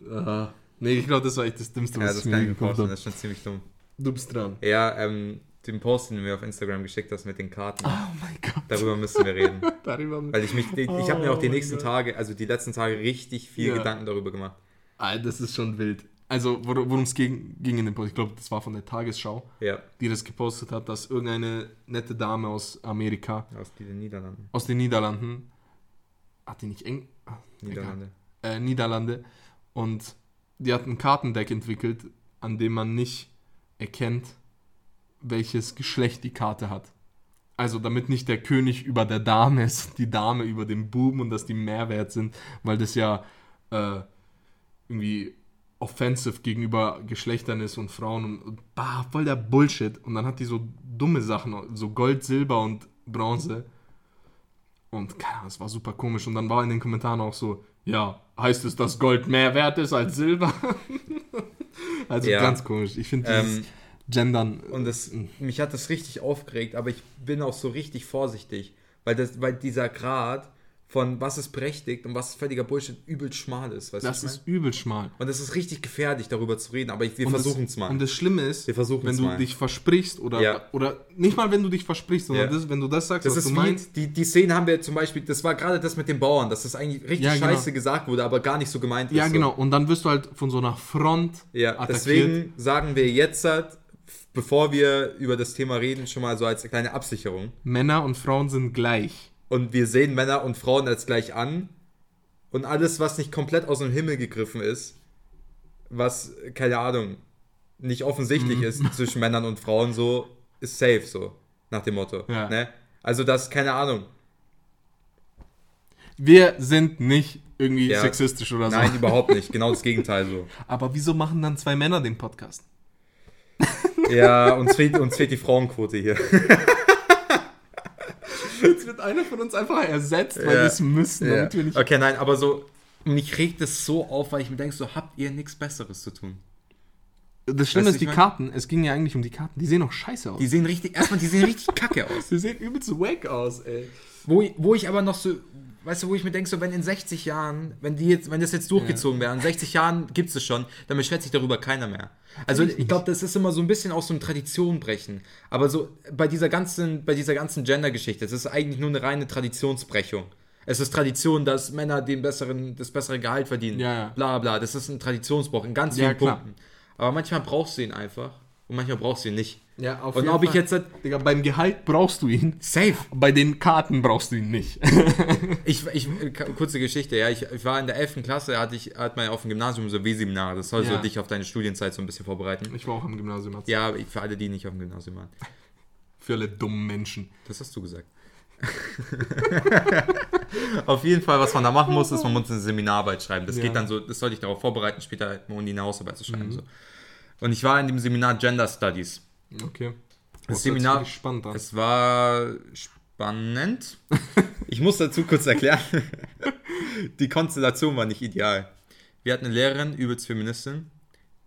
Uh, nee, ich glaube, das war echt das Dümmste, Ja, was das ich mir vorstellen, habe. das ist schon ziemlich dumm. Du bist dran. Ja, ähm, den Post, den du mir auf Instagram geschickt hast mit den Karten, Oh mein Gott. darüber müssen wir reden. Darüber Weil ich mich, ich habe mir auch die Oh nächsten. Tage, also die letzten Tage richtig viel Ja. Gedanken darüber gemacht. Ah, das ist schon wild. Also, wor- worum es ging, ging in dem Post, ich glaube, das war von der Tagesschau, Ja, die das gepostet hat, dass irgendeine nette Dame aus Amerika, aus den Niederlanden. aus den Niederlanden, hat die nicht eng, ah, Niederlande. äh, Niederlande, und die hat ein Kartendeck entwickelt, an dem man nicht erkennt, welches Geschlecht die Karte hat. Also damit nicht der König über der Dame ist, die Dame über dem Buben und dass die mehr wert sind, weil das ja äh, irgendwie offensive gegenüber Geschlechtern ist und Frauen und, und bah, voll der Bullshit. Und dann hat die so dumme Sachen, so Gold, Silber und Bronze. Und keine Ahnung, es war super komisch. Und dann war in den Kommentaren auch so, ja, heißt es, dass Gold mehr wert ist als Silber? also Ja. ganz komisch. Ich finde Ähm, Gendern. Und das, mich hat das richtig aufgeregt, aber ich bin auch so richtig vorsichtig, weil, das, weil dieser Grad von was ist berechtigt und was ist völliger Bullshit übel schmal ist. Weißt das ist übel schmal. und es ist richtig gefährlich, darüber zu reden, aber ich, wir versuchen es mal. Und das Schlimme ist, Wir wenn du mal. dich versprichst oder, Ja. oder nicht mal wenn du dich versprichst, sondern Ja. das, wenn du das sagst, Das was ist du meinst. die, die Szene haben wir zum Beispiel, das war gerade das mit den Bauern, dass das eigentlich richtig Ja, genau. scheiße gesagt wurde, aber gar nicht so gemeint Ja, ist. genau. Und dann wirst du halt von so einer Front. Ja, attackiert. deswegen sagen wir jetzt, halt, bevor wir über das Thema reden, schon mal so als kleine Absicherung. Männer und Frauen sind gleich. Und wir sehen Männer und Frauen als gleich an. Und alles, was nicht komplett aus dem Himmel gegriffen ist, was, keine Ahnung, nicht offensichtlich Mhm. ist zwischen Männern und Frauen, so, ist safe, so, nach dem Motto. Ja. Ne? Also das, keine Ahnung. Wir sind nicht irgendwie Ja. sexistisch oder so. Nein, überhaupt nicht. Genau das Gegenteil so. Aber wieso machen dann zwei Männer den Podcast? Ja, uns fehlt, uns fehlt die Frauenquote hier. Jetzt wird einer von uns einfach ersetzt, weil Ja. wir es müssen, damit wir nicht. Okay, nein, aber so, mich regt es so auf, weil ich mir denke, so habt ihr nichts Besseres zu tun. Das Schlimme Weißt ist, die Karten, es ging ja eigentlich um die Karten, die sehen auch scheiße aus. Die sehen richtig, erstmal, die sehen richtig kacke aus. Die sehen übelst wack aus, ey. Wo, ich- wo ich aber noch so, weißt du, wo ich mir denke, so wenn in 60 Jahren, wenn die jetzt, wenn das jetzt durchgezogen wäre, in 60 Jahren gibt es es schon, dann beschwert sich darüber keiner mehr. Also Natürlich ich glaube, das ist immer so ein bisschen aus so einem Tradition brechen. Aber so bei dieser ganzen, bei dieser ganzen Gender-Geschichte, es ist eigentlich nur eine reine Traditionsbrechung. Es ist Tradition, dass Männer den besseren, das bessere Gehalt verdienen. Ja, ja. Bla bla. Das ist ein Traditionsbruch in ganz Ja, vielen klar. Punkten. Aber manchmal brauchst du ihn einfach. Und manchmal brauchst du ihn nicht. Ja, auf Und jeden ob ich Fall. jetzt. halt- Digga, beim Gehalt brauchst du ihn. Safe. Bei den Karten brauchst du ihn nicht. Ich, ich, kurze Geschichte, ja. Ich, ich war in der 11. Klasse, hatte ich, hat man ja auf dem Gymnasium so W-Seminare. Das soll so Ja. dich auf deine Studienzeit so ein bisschen vorbereiten. Ich war auch am Gymnasium. Arzt. Ja, ich- für alle, die nicht auf dem Gymnasium waren. Für alle dummen Menschen. Das hast du gesagt. auf jeden Fall, was man da machen muss, ist, man muss eine Seminararbeit schreiben. Das Ja. geht dann so, das soll dich darauf vorbereiten, später eine Uni eine Hausarbeit zu schreiben. So. Und ich war in dem Seminar Gender Studies. Okay. Das Seminar- spannend an. Es war spannend. Ich muss dazu kurz erklären. Die Konstellation war nicht ideal. Wir hatten eine Lehrerin, übelst Feministin.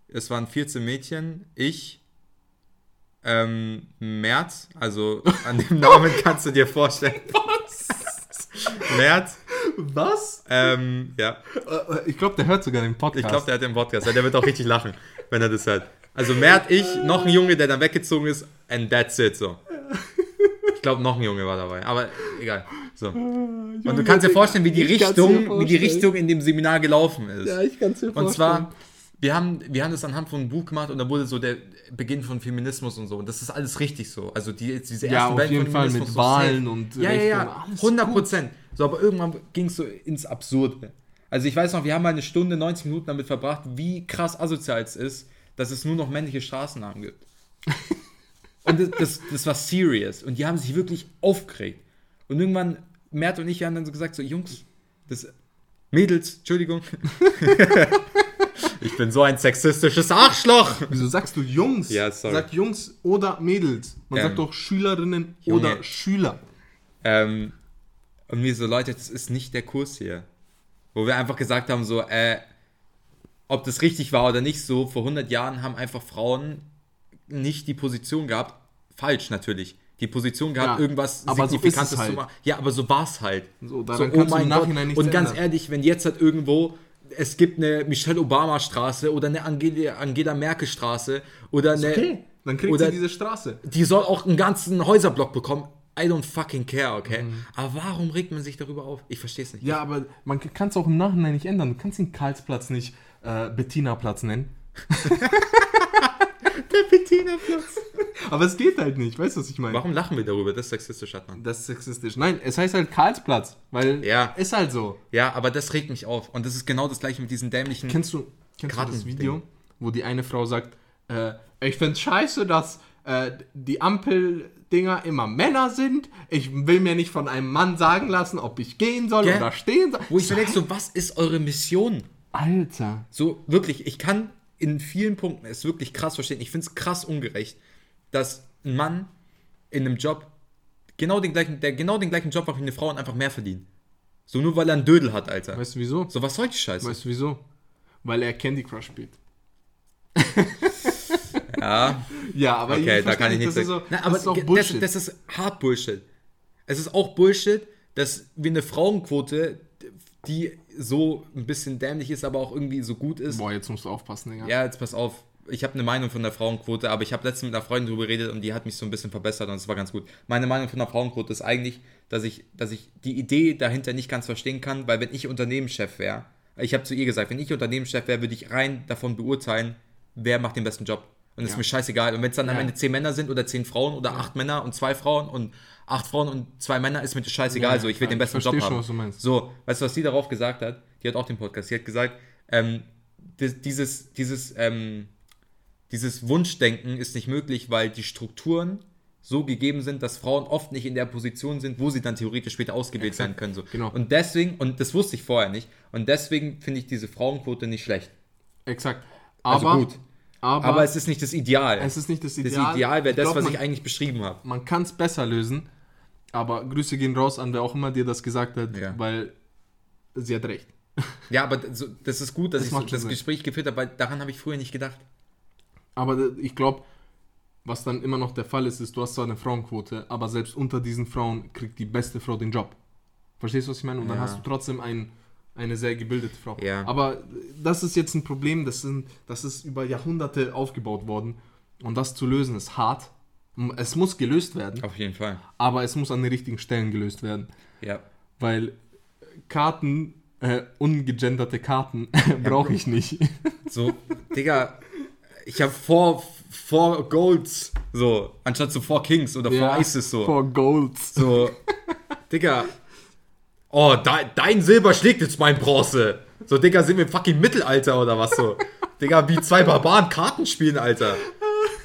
Es waren 14 Mädchen, ich, ähm, Merz, also an dem Namen kannst du dir vorstellen. Was? Merz, Was? ähm, ja. Äh, Ich glaube, der hört sogar den Podcast. Ich glaube, der hat den Podcast. Der wird auch richtig lachen, wenn er das hört. Also Mert, ich, noch ein Junge, der dann weggezogen ist, and that's it, so. Ich glaube, noch ein Junge war dabei, aber egal. So. Und du kannst dir vorstellen, wie die mir Richtung, wie die. Richtung in dem Seminar gelaufen ist. Ja, ich kann es dir vorstellen. Und zwar, wir haben, wir haben das anhand von einem Buch gemacht und da wurde so der Beginn von Feminismus und so. Und das ist alles richtig so. Also die, diese Ja, ersten auf Wellen jeden von Fall Feminismus mit so Wahlen und Ja, ja, ja, und alles 100 gut. Prozent. So, aber irgendwann ging es so ins Absurde. Also ich weiß noch, wir haben mal eine Stunde, 90 Minuten damit verbracht, wie krass asozial es ist, dass es nur noch männliche Straßennamen gibt. Und das, das, das war serious. Und die haben sich wirklich aufgeregt. Und irgendwann, Mert und ich haben dann so gesagt, so Jungs, das Mädels, Entschuldigung. ich bin so ein sexistisches Arschloch. Wieso sagst du Jungs? Ja, sorry. Sag Jungs oder Mädels. Man Ähm, sagt doch Schülerinnen Junge. oder Schüler. Ähm, und mir so, Leute, das ist nicht der Kurs hier. Wo wir einfach gesagt haben, so, äh, ob das richtig war oder nicht, so, vor 100 Jahren haben einfach Frauen nicht die Position gehabt, falsch natürlich, die Position gehabt, Ja, irgendwas aber so es zu halt. machen. Ja, aber so war es halt. So, du im Nachhinein nichts Und ganz ändern. ehrlich, wenn jetzt halt irgendwo, es gibt eine Michelle Obama Straße oder eine Angela, Angela Merkel Straße oder eine, Okay, dann kriegt oder sie diese Straße. die soll auch einen ganzen Häuserblock bekommen. I don't fucking care, okay? Mhm. Aber warum regt man sich darüber auf? Ich verstehe es nicht. Ja, aber man kann es auch im Nachhinein nicht ändern. Du kannst den Karlsplatz nicht äh, Bettina-Platz nennen. Der Bettina-Platz. Aber es geht halt nicht. Weißt du, was ich meine? Warum lachen wir darüber? Das ist sexistisch, hat man. Das ist sexistisch. Nein, es heißt halt Karlsplatz, weil Ja. ist halt so. Ja, aber das regt mich auf. Und das ist genau das gleiche mit diesen dämlichen. Kennst du, kennst du das. Video, wo die eine Frau sagt, äh, ich finde scheiße, dass äh, die Ampeldinger immer Männer sind. Ich will mir nicht von einem Mann sagen lassen, ob ich gehen soll Gell? oder stehen soll. wo ich mir denke, so, was ist eure Mission? Alter. So, wirklich, ich kann in vielen Punkten es wirklich krass verstehen. Ich finde es krass ungerecht, dass ein Mann in einem Job genau den gleichen, der genau den gleichen Job macht wie eine Frau und einfach mehr verdient. So nur weil er einen Dödel hat, Alter. Weißt du wieso? So, was soll die Scheiße? Weißt du wieso? Weil er Candy Crush spielt. Ja, Ja, aber okay, da kann ich nicht das ist, so, Na, das aber ist auch Bullshit. Das, das ist hart Bullshit. Es ist auch Bullshit, dass wir eine Frauenquote, die so ein bisschen dämlich ist, aber auch irgendwie so gut ist. Boah, jetzt musst du aufpassen, Digga. Ja, jetzt pass auf. Ich habe eine Meinung von der Frauenquote, aber ich habe letztens mit einer Freundin drüber geredet und die hat mich so ein bisschen verbessert und es war ganz gut. Meine Meinung von der Frauenquote ist eigentlich, dass ich, dass ich die Idee dahinter nicht ganz verstehen kann, weil wenn ich Unternehmenschef wäre, ich habe zu ihr gesagt, wenn ich Unternehmenschef wäre, würde ich rein davon beurteilen, wer macht den besten Job. Und es ist Ja. mir scheißegal. Und wenn es dann am Ja. Ende zehn Männer sind oder zehn Frauen oder acht Männer und zwei Frauen und acht Frauen und zwei Männer, ist mir das scheißegal. Ja, so, ich will ja, den besten Job schon, haben. was du meinst. So, weißt du, was sie darauf gesagt hat? Die hat auch den Podcast. Sie hat gesagt, ähm, di- dieses, dieses, ähm, dieses Wunschdenken ist nicht möglich, weil die Strukturen so gegeben sind, dass Frauen oft nicht in der Position sind, wo sie dann theoretisch später ausgewählt Exakt, sein können. So. genau. Und deswegen, und das wusste ich vorher nicht, und deswegen finde ich diese Frauenquote nicht schlecht. Exakt. Also Aber, gut. Aber, Aber es ist nicht das Ideal. es ist nicht das das Ideal. Ideal wäre das, glaub, was man, ich eigentlich beschrieben habe. Man kann es besser lösen. Aber Grüße gehen raus an wer auch immer dir das gesagt hat, Ja. weil sie hat recht. Ja, aber das ist gut, dass Das ich so, das Sinn. Gespräch geführt habe, weil daran habe ich früher nicht gedacht. Aber ich glaube, was dann immer noch der Fall ist, ist, du hast zwar eine Frauenquote, aber selbst unter diesen Frauen kriegt die beste Frau den Job. Verstehst du, was ich meine? Und dann Ja. hast du trotzdem ein, eine sehr gebildete Frau. Ja. Aber das ist jetzt ein Problem, das, sind, das ist über Jahrhunderte aufgebaut worden. Und das zu lösen ist hart. Es muss gelöst werden, Auf jeden Fall. aber es muss an den richtigen Stellen gelöst werden. Ja. Weil Karten, äh, ungegenderte Karten, brauche ich nicht. So, Digga, ich habe vor Four Golds. So, anstatt so Four Kings oder Four Aces so. For Golds. So, Digga. Oh, de, dein Silber schlägt jetzt mein Bronze. So, Digga, sind wir im fucking Mittelalter oder was so? Digga, wie zwei Barbaren Karten spielen, Alter.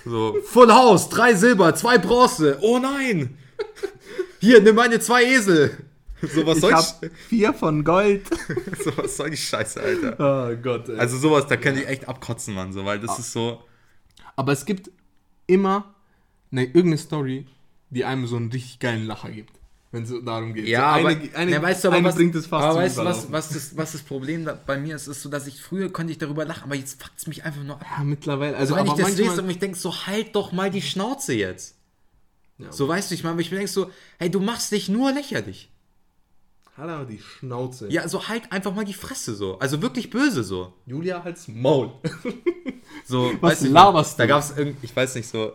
So, Full House, drei Silber, zwei Bronze. Oh nein. Hier, nimm meine zwei Esel. So, was Ich soll hab ich, vier von Gold. so, was soll die Scheiße, Alter? Oh Gott, ey. Also sowas, da kann ich echt abkotzen, Mann, so, weil das ist so. Aber es gibt immer eine, irgendeine Story, die einem so einen richtig geilen Lacher gibt. Wenn es darum geht. Ja, so aber, eine, eine, na, weißt du, aber eine was, bringt es fast aber weißt du, was, was, das, was das Problem da bei mir ist, ist so, dass ich früher konnte ich darüber lachen, aber jetzt fuckt es mich einfach nur ab. Ja, mittlerweile. Also, wenn ich das lese und ich denke so, halt doch mal die Schnauze jetzt. Ja. So weißt du, ich meine, ich denke so, hey, du machst dich nur lächerlich. Halt aber die Schnauze. Ja, so halt einfach mal die Fresse so. Also wirklich böse so. Julia, halt's Maul. So, Was weißt du, laberst Da du? gab es irgendwie, ich weiß nicht so,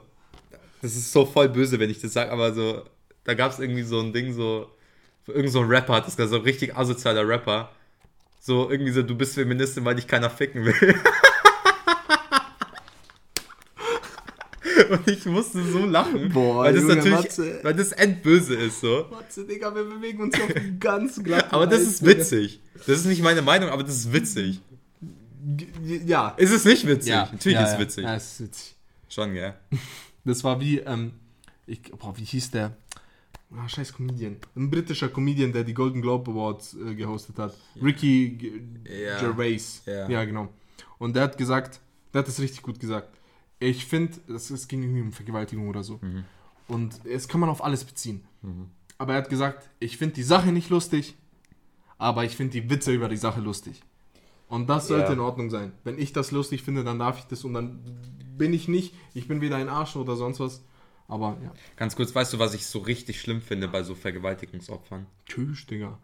das ist so voll böse, wenn ich das sage, aber so, da gab es irgendwie so ein Ding so, irgend so ein Rapper hat das gesagt, so ein richtig asozialer Rapper. So irgendwie so, du bist Feministin, weil dich keiner ficken will. Und ich musste so lachen, Boah, weil das Junge, natürlich, Matze. weil das endböse ist so. Matze, Digga, wir bewegen uns auf ganz glatt. Aber das ist witzig. Das ist nicht meine Meinung, aber das ist witzig. Ja. Ist es nicht witzig? ja. Natürlich ja, ist es ja. witzig. Ja, es ist witzig. Schon, gell? Das war wie, ähm, ich, boah, wie hieß der? Ah, scheiß Comedian. Ein britischer Comedian, der die Golden Globe Awards äh, gehostet hat. Ricky G Ja. Gervais. Ja. ja, genau. Und der hat gesagt, der hat das richtig gut gesagt. Ich finde, es, ging irgendwie um Vergewaltigung oder so. Mhm. Und es kann man auf alles beziehen. Aber er hat gesagt, ich finde die Sache nicht lustig, aber ich finde die Witze über die Sache lustig. Und das sollte in Ordnung sein. Wenn ich das lustig finde, dann darf ich das und dann bin ich nicht. Ich bin weder ein Arsch oder sonst was. Aber ja, Ganz kurz, weißt du, was ich so richtig schlimm finde bei so Vergewaltigungsopfern? tschüss, Digga.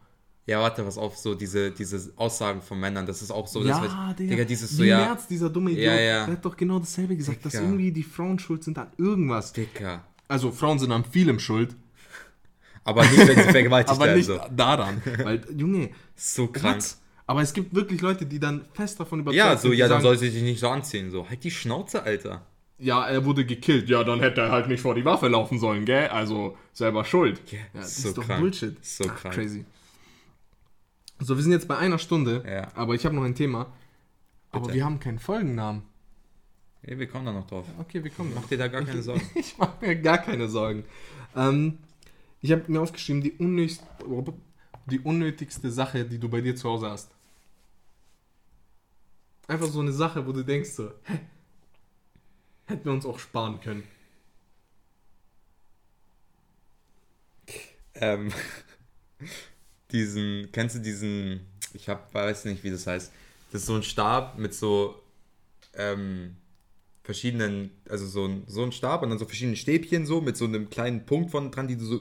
Ja, warte, was auf, so diese, diese Aussagen von Männern, das ist auch so, ja, was, Digga. Digga, dieses so, ja, Merz, dieser dumme Idiot, Ja, ja. der hat doch genau dasselbe gesagt, dass Digga. irgendwie die Frauen schuld sind an irgendwas. Dicker. Also Frauen sind an vielem schuld, Aber nicht, wenn sie vergewaltigt aber werden, nicht so. daran. Weil, Junge, So krank. was? Aber es gibt wirklich Leute, die dann fest davon überzeugt Ja, sind, so, die ja, dann sagen, soll sie sich nicht so anziehen, so. Halt die Schnauze, Alter. Ja, er wurde gekillt. Ja, dann hätte er halt nicht vor die Waffe laufen sollen, gell? Also selber schuld. Ja, Ja, das so ist doch krank. Bullshit. So Ach, krank. Crazy. So, wir sind jetzt bei einer Stunde, Ja. aber ich habe noch ein Thema. Aber Bitte. wir haben keinen Folgennamen. Ey, wir kommen da noch drauf. Okay, wir kommen Mach dir da gar keine Sorgen. Ich mache mir gar keine Sorgen. Ähm, ich habe mir aufgeschrieben, die, unnötigst, die unnötigste Sache, die du bei dir zu Hause hast. Einfach so eine Sache, wo du denkst so, hä? Hätten wir uns auch sparen können. ähm, diesen, kennst du diesen, ich hab, weiß nicht, wie das heißt. Das ist so ein Stab mit so ähm, verschiedenen, also so ein, so ein Stab und dann so verschiedene Stäbchen so mit so einem kleinen Punkt von dran, die du so,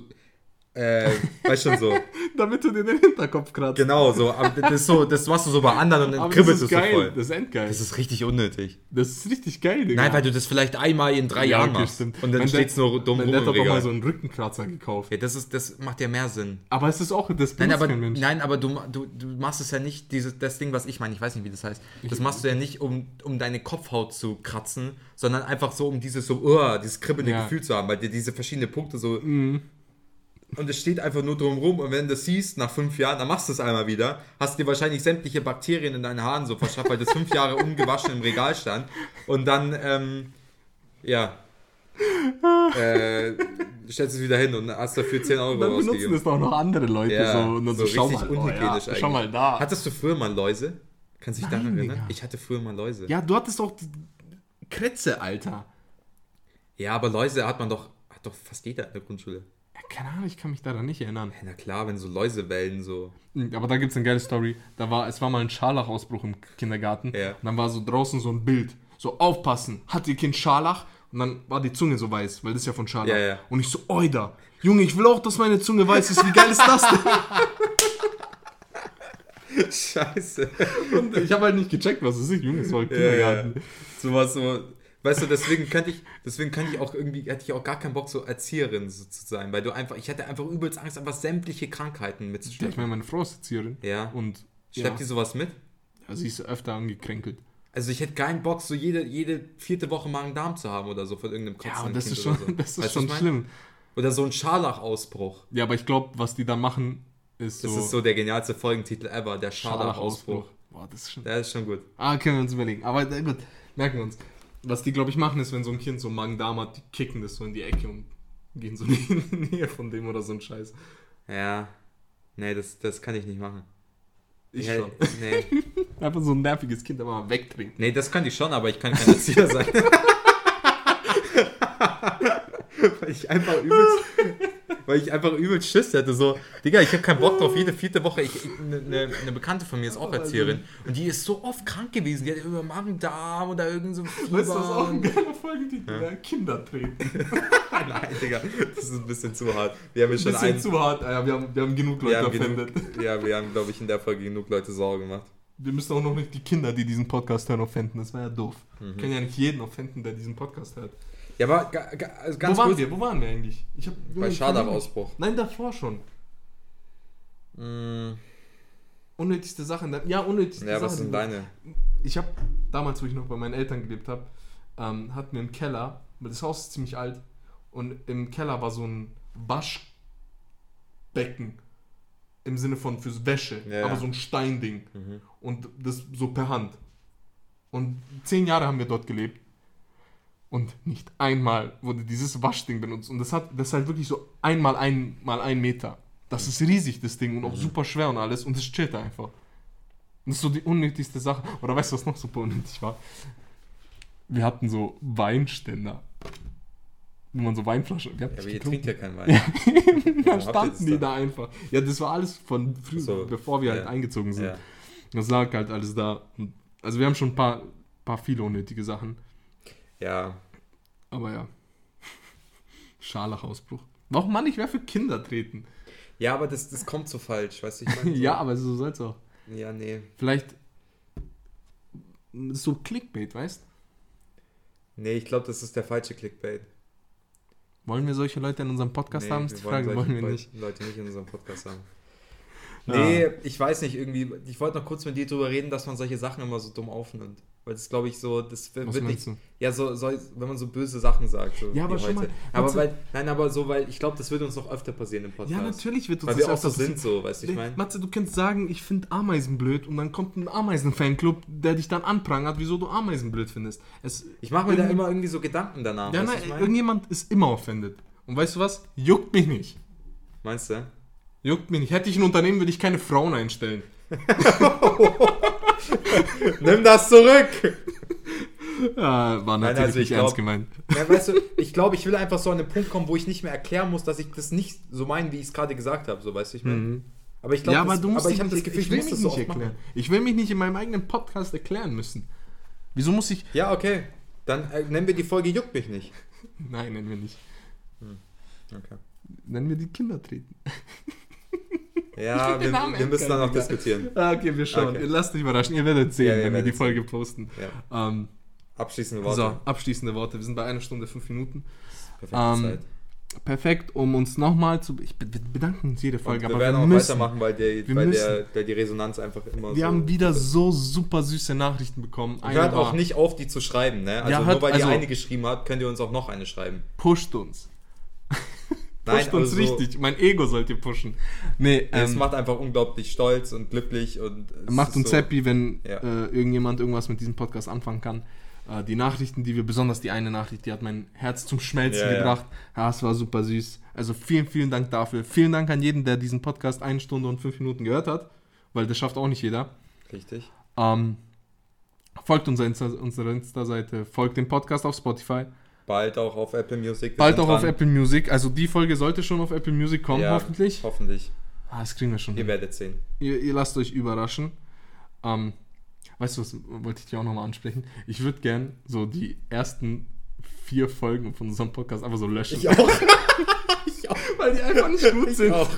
äh, weißt schon so, Damit du dir den Hinterkopf kratzt. genau so, das ist so, das machst du so bei anderen und dann Aber kribbelst du so voll. Das ist endgeil. Das ist richtig unnötig. Das ist richtig geil, Digga. Nein, weil du das vielleicht einmal in drei Ja, Jahren machst stimmt. und dann der- steht's nur dumm Mein rum Dad im hat auch mal so einen Rückenkratzer gekauft. Ja, das ist, das macht ja mehr Sinn. Aber es ist auch, das Nein, aber, Mensch. nein, aber du, du, du machst es ja nicht, dieses, das Ding, was ich meine, ich weiß nicht, wie das heißt. Das machst du ja nicht, um, um deine Kopfhaut zu kratzen, sondern einfach so, um dieses so, uh, dieses kribbelnde Ja. Gefühl zu haben, weil dir diese verschiedenen Punkte so. Mhm. Und es steht einfach nur drum rum und wenn du das siehst, nach fünf Jahren, dann machst du es einmal wieder, hast dir wahrscheinlich sämtliche Bakterien in deinen Haaren so verschafft, weil das fünf Jahre ungewaschen im Regal stand. Und dann, ähm, ja. äh, stellst es wieder hin und hast dafür 10 Euro Dann benutzen ausgegeben. es doch noch andere Leute Ja, so. Und dann so, so schau mal, oh, unhygienisch ja, schau mal da. Hattest du früher mal Läuse? Kannst du dich daran Nein, erinnern? Digga. Ich hatte früher mal Läuse. ja, du hattest doch Kretze, Alter. Ja, aber Läuse hat man doch, hat doch fast jeder in der Grundschule. Keine Ahnung, ich kann mich daran nicht erinnern. Na klar, wenn so Läusewellen so. Hm, Aber da gibt es eine geile Story. Da war, es war mal ein Scharlachausbruch im Kindergarten. Ja. Und dann war so draußen so ein Bild. So, aufpassen, hat ihr Kind Scharlach? Und dann war die Zunge so weiß, weil das ist ja von Scharlach. Ja, ja. Und ich so, oida. Junge, ich will auch, dass meine Zunge weiß ist. Wie geil ist das denn? Scheiße. Und ich habe halt nicht gecheckt, was es ist. Junge, es war im Ja, ja. Kindergarten. Sowas so. Weißt du, deswegen könnte ich, deswegen könnte ich auch irgendwie, hätte ich auch gar keinen Bock, so Erzieherin so zu sein, weil du einfach, ich hatte einfach übelst Angst, einfach sämtliche Krankheiten Ja, ich meine, meine Frau ist Erzieherin. Ja. Und Schleppt ja, die sowas mit? ja, sie ist öfter angekränkelt. Also ich hätte keinen Bock, so jede, jede vierte Woche Magen-Darm zu haben oder so von irgendeinem Ja, kotzenden und das Kind ist schon, so. das ist Weißt schon schlimm. Oder so ein Scharlachausbruch. Ja, aber ich glaube, was die da machen, ist so. Das ist so der genialste Folgentitel ever, der Scharlachausbruch. Boah, das ist schon. Der ist schon gut. Ah, können wir uns überlegen. Aber gut, merken wir uns. Was die, glaube ich, machen, ist, wenn so ein Kind so Magen-Darm hat, die kicken das so in die Ecke und gehen so in die Nähe von dem oder so ein Scheiß. Ja. Nee, das, das kann ich nicht machen. Ich ja, schon. Nee. Einfach so ein nerviges Kind aber mal wegtrinken. nee, das kann ich schon, aber ich kann kein Erzieher sein. weil ich einfach übelst, weil ich einfach übelst Schiss hätte. So, Digga, ich habe keinen Bock drauf. Jede vierte Woche, eine, eine Bekannte von mir ist auch Erzieherin und die ist so oft krank gewesen. Die hat über Magen-Darm oder irgend so Fieber. Weißt du, was auch ein geiler Folgentitel ja. Kinder treten. Nein, Digga, das ist ein bisschen zu hart. Wir haben ja Ein schon bisschen einen, zu hart. Ja, wir, haben, wir haben genug Leute genug, ja, wir haben, glaube ich, in der Folge genug Leute Sorge gemacht. Wir müssen auch noch nicht die Kinder, die diesen Podcast hören, offenden. Das wäre ja doof. Mhm. Wir können ja nicht jeden offenden, der diesen Podcast hört. Ja, aber ga, ga, also ganz Wo waren kurz, wir? Wo waren wir eigentlich? Ich hab, bei Schadachausbruch. Nein, davor schon. Mm, Unnötigste Sachen. Ja, unnötigste ja, Sachen. was sind deine? Ich habe damals, wo ich noch bei meinen Eltern gelebt habe, ähm, hatten wir im Keller, weil das Haus ist ziemlich alt, und im Keller war so ein Waschbecken. Im Sinne von fürs Wäsche, Ja, aber ja. so ein Steinding. Mhm. Und das so per Hand. Und zehn Jahre haben wir dort gelebt. Und nicht einmal wurde dieses Waschding benutzt. Und das hat das ist halt wirklich so einmal ein mal ein Meter. Das ist riesig, das Ding, und auch super schwer und alles. Und es chillt einfach. Und das ist so die unnötigste Sache. Oder weißt du, was noch super unnötig war? Wir hatten so Weinständer. Wo man so Weinflaschen. Ja, aber ihr getrunken. trinkt ja keinen Wein. Dann habt ihr standen die dann? da einfach. Ja, das war alles von früher, So, bevor wir halt ja. eingezogen sind. Ja. Das lag halt alles da. Also wir haben schon ein paar, paar viele unnötige Sachen. Ja, Aber ja. Scharlachausbruch. Warum Mann, ich wäre für Kinder treten? ja, aber das, das kommt so falsch, weißt du, ich meine? So, Ja, aber so soll's auch. Ja, nee. Vielleicht so Clickbait, weißt? Nee, ich glaube, das ist der falsche Clickbait. Wollen wir solche Leute in unserem Podcast nee, haben? Ist die Frage, wollen wir nicht. Leute nicht in unserem Podcast haben. Ja. Nee, ich weiß nicht, irgendwie, ich wollte noch kurz mit dir drüber reden, dass man solche Sachen immer so dumm aufnimmt. Weil das glaube ich so, das wird Was nicht, meinst du? ja, so, so, wenn man so böse Sachen sagt. So Ja, aber schon heute. mal, Aber weil, nein, aber so, weil ich glaube, das wird uns noch öfter passieren im Podcast. Ja, natürlich wird uns Weil das wir auch so sind, so, weißt du, ich meine? Matze, du kannst sagen, ich finde Ameisen blöd und dann kommt ein Ameisen-Fanclub, der dich dann anprangert, wieso du Ameisen blöd findest. Es, Ich mache mir da immer irgendwie so Gedanken danach. Ja, nein, ich mein? irgendjemand ist immer offended. Und weißt du was? Juckt mich nicht. Meinst du? Juckt mich nicht. Hätte ich ein Unternehmen, würde ich keine Frauen einstellen. Nimm das zurück! Ja, war natürlich also ich nicht glaub- ernst gemeint. Ja, weißt du, ich glaube, ich will einfach so an den Punkt kommen, wo ich nicht mehr erklären muss, dass ich das nicht so meine, wie ich es gerade gesagt habe, so weißt du, ich meine. Aber ich glaube, ja, aber das- du musst aber ich habe das Gefühl, ich, will muss mich das so nicht erklären. machen. Ich will mich nicht in meinem eigenen Podcast erklären müssen. Wieso muss ich... Ja, okay. Dann äh, nennen wir die Folge Juckt mich nicht. Nein, nennen wir nicht. Okay. Nennen wir die Kinder treten. Ja, wir, wir müssen dann noch diskutieren. Okay, wir schauen. Okay. Lasst euch überraschen. Ihr werdet sehen, Ja, ihr wenn wir werdet die Folge posten. Ja. Ähm, Abschließende Worte. so, abschließende Worte. Wir sind bei einer Stunde, fünf Minuten. Perfekte Ähm, Zeit. Perfekt, um uns nochmal zu... Ich, wir bedanken uns jede Und Folge, wir aber werden wir auch müssen... weitermachen, weil, der, Wir weil, der, weil die Resonanz einfach immer Wir so. haben wieder so super süße Nachrichten bekommen. Hört auch nicht auf, die zu schreiben, ne? Also Ja, nur hört- weil also- ihr eine geschrieben habt, könnt ihr uns auch noch eine schreiben. Pusht uns. Nein, pusht uns also- richtig. Mein Ego sollt ihr pushen. Nee, Es ähm, macht einfach unglaublich stolz und glücklich und es macht uns so, happy, wenn Ja. äh, irgendjemand irgendwas mit diesem Podcast anfangen kann. Äh, die Nachrichten, die wir, besonders die eine Nachricht, die hat mein Herz zum Schmelzen Ja, ja. gebracht. Ja, es war super süß. Also vielen, vielen Dank dafür. Vielen Dank an jeden, der diesen Podcast eine Stunde und fünf Minuten gehört hat, weil das schafft auch nicht jeder. Richtig. Ähm, folgt unserer Insta- unserer Insta-Seite, folgt dem Podcast auf Spotify. Bald auch auf Apple Music. Wir Bald auch auf dran. Apple Music. Also die Folge sollte schon auf Apple Music kommen, Ja, hoffentlich. Hoffentlich. Ah, das kriegen wir schon. Ihr hin. werdet sehen. Ihr, ihr lasst euch überraschen. Ähm, weißt du, was wollte ich dir auch nochmal ansprechen? Ich würde gern so die ersten vier Folgen von unserem Podcast einfach so löschen. auch. Weil die einfach nicht gut Ich sind. auch.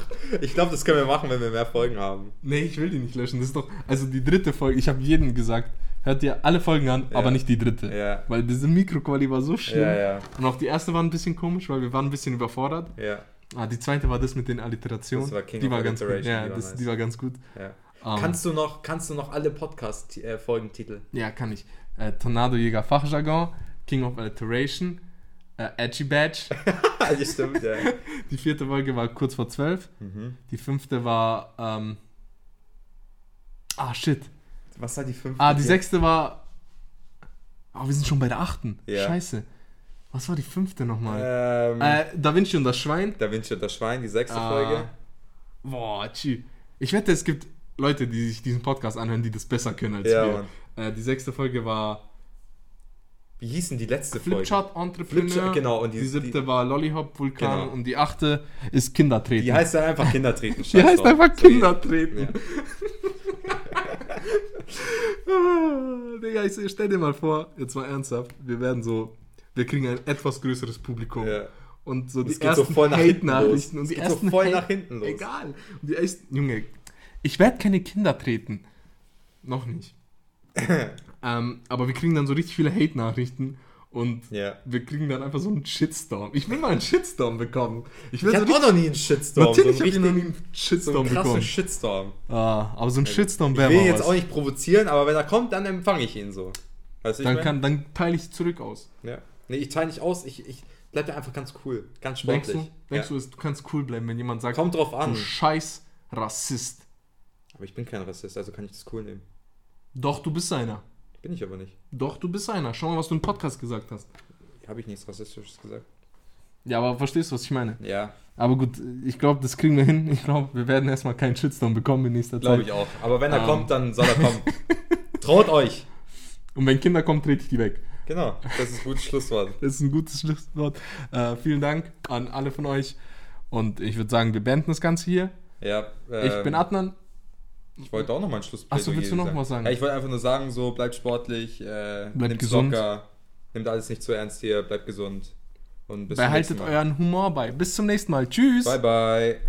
Ich glaube, das können wir machen, wenn wir mehr Folgen haben. Nee, ich will die nicht löschen. Das ist doch. Also die dritte Folge, ich habe jedem gesagt, hört dir alle Folgen an, Ja. aber nicht die dritte. Ja. Weil diese Mikroqualität war so schlimm. Ja, ja. Und auch die erste war ein bisschen komisch, weil wir waren ein bisschen überfordert. Ja. Ah, die zweite war das mit den Alliterationen. Das war King die of war ganz gut. Ja, die war das, nice. die war ganz gut. ja. Ähm, Kannst du noch, kannst du noch alle Podcast-Folgentitel? Ja, kann ich. Äh, Tornadojäger Fachjargon, King of Alliteration, äh, Edgy Badge. das stimmt, ja. Die vierte Folge war kurz vor zwölf. Mhm. Die fünfte war. Ähm, ah, shit. Was war die fünfte? Ah, die sechste war. Ah, wir sind schon bei der achten. Ja. Scheiße. Was war die fünfte nochmal? Ähm, Äh, Da Vinci und das Schwein. Da Vinci und das Schwein, die sechste Ah. Folge. Boah, tschü. Ich wette, es gibt Leute, die sich diesen Podcast anhören, die das besser können als Ja, wir. Äh, die sechste Folge war Wie hieß denn die letzte Folge? Flipchart Entrepreneur. Flipchart, genau, und die, die- siebte war Lollihop Vulkan Genau. und die achte ist Kindertreten. Die heißt dann einfach Kindertreten. Die heißt einfach So, Kindertreten. Ja. Ah, Digga, ich stell dir mal vor, jetzt mal ernsthaft, wir werden so, wir kriegen ein etwas größeres Publikum. Ja. Und so die so ersten hinten Hate-Nachrichten und die geht so ersten voll Hate- nach hinten los. Egal. Und die ersten, Junge, ich werde keine Kinder treten. Noch nicht. ähm, aber wir kriegen dann so richtig viele Hate-Nachrichten und Ja. wir kriegen dann einfach so einen Shitstorm. Ich will mal einen Shitstorm bekommen. Ich will Ich so hatte auch noch nie einen Shitstorm. Natürlich so habe einen ich noch nie einen so Shitstorm einen krassen bekommen. Shitstorm. Ah, aber so ein Shitstorm Ich wäre will mal jetzt was. auch nicht provozieren, aber wenn er kommt, dann empfange ich ihn so. Weißt du, Dann, ich kann, dann teile ich zurück aus. Ja. Nee, ich teile nicht aus, ich, ich bleib da einfach ganz cool. Ganz Denkst sportlich. du, denkst ja. du, du kannst cool bleiben, wenn jemand sagt, Kommt drauf du an. scheiß Rassist. Aber ich bin kein Rassist, also kann ich das cool nehmen. Doch, du bist einer. Bin ich aber nicht. Doch, du bist einer. Schau mal, was du im Podcast gesagt hast. Habe ich nichts Rassistisches gesagt? Ja, aber verstehst du, was ich meine? Ja, Aber gut, ich glaube, das kriegen wir hin. Ich glaube, wir werden erstmal keinen Shitstorm bekommen in nächster glaube Zeit. ich auch. Aber wenn er Ähm. kommt, dann soll er kommen. Traut euch. Und wenn Kinder kommen, trete ich die weg. Genau, das ist ein gutes Schlusswort. Das ist ein gutes Schlusswort. Äh, vielen Dank an alle von euch. Und ich würde sagen, wir beenden das Ganze hier. Ja, Ich ähm, bin Adnan. Ich wollte auch noch mal ein Schluss. Ach so, willst du noch was sagen? Ja, ich wollte einfach nur sagen, so bleibt sportlich, äh, Bleibt gesund. locker, nimmt alles nicht zu ernst hier, bleibt gesund und bis zum Behaltet nächsten Mal. euren Humor bei. Bis zum nächsten Mal. Tschüss. Bye bye.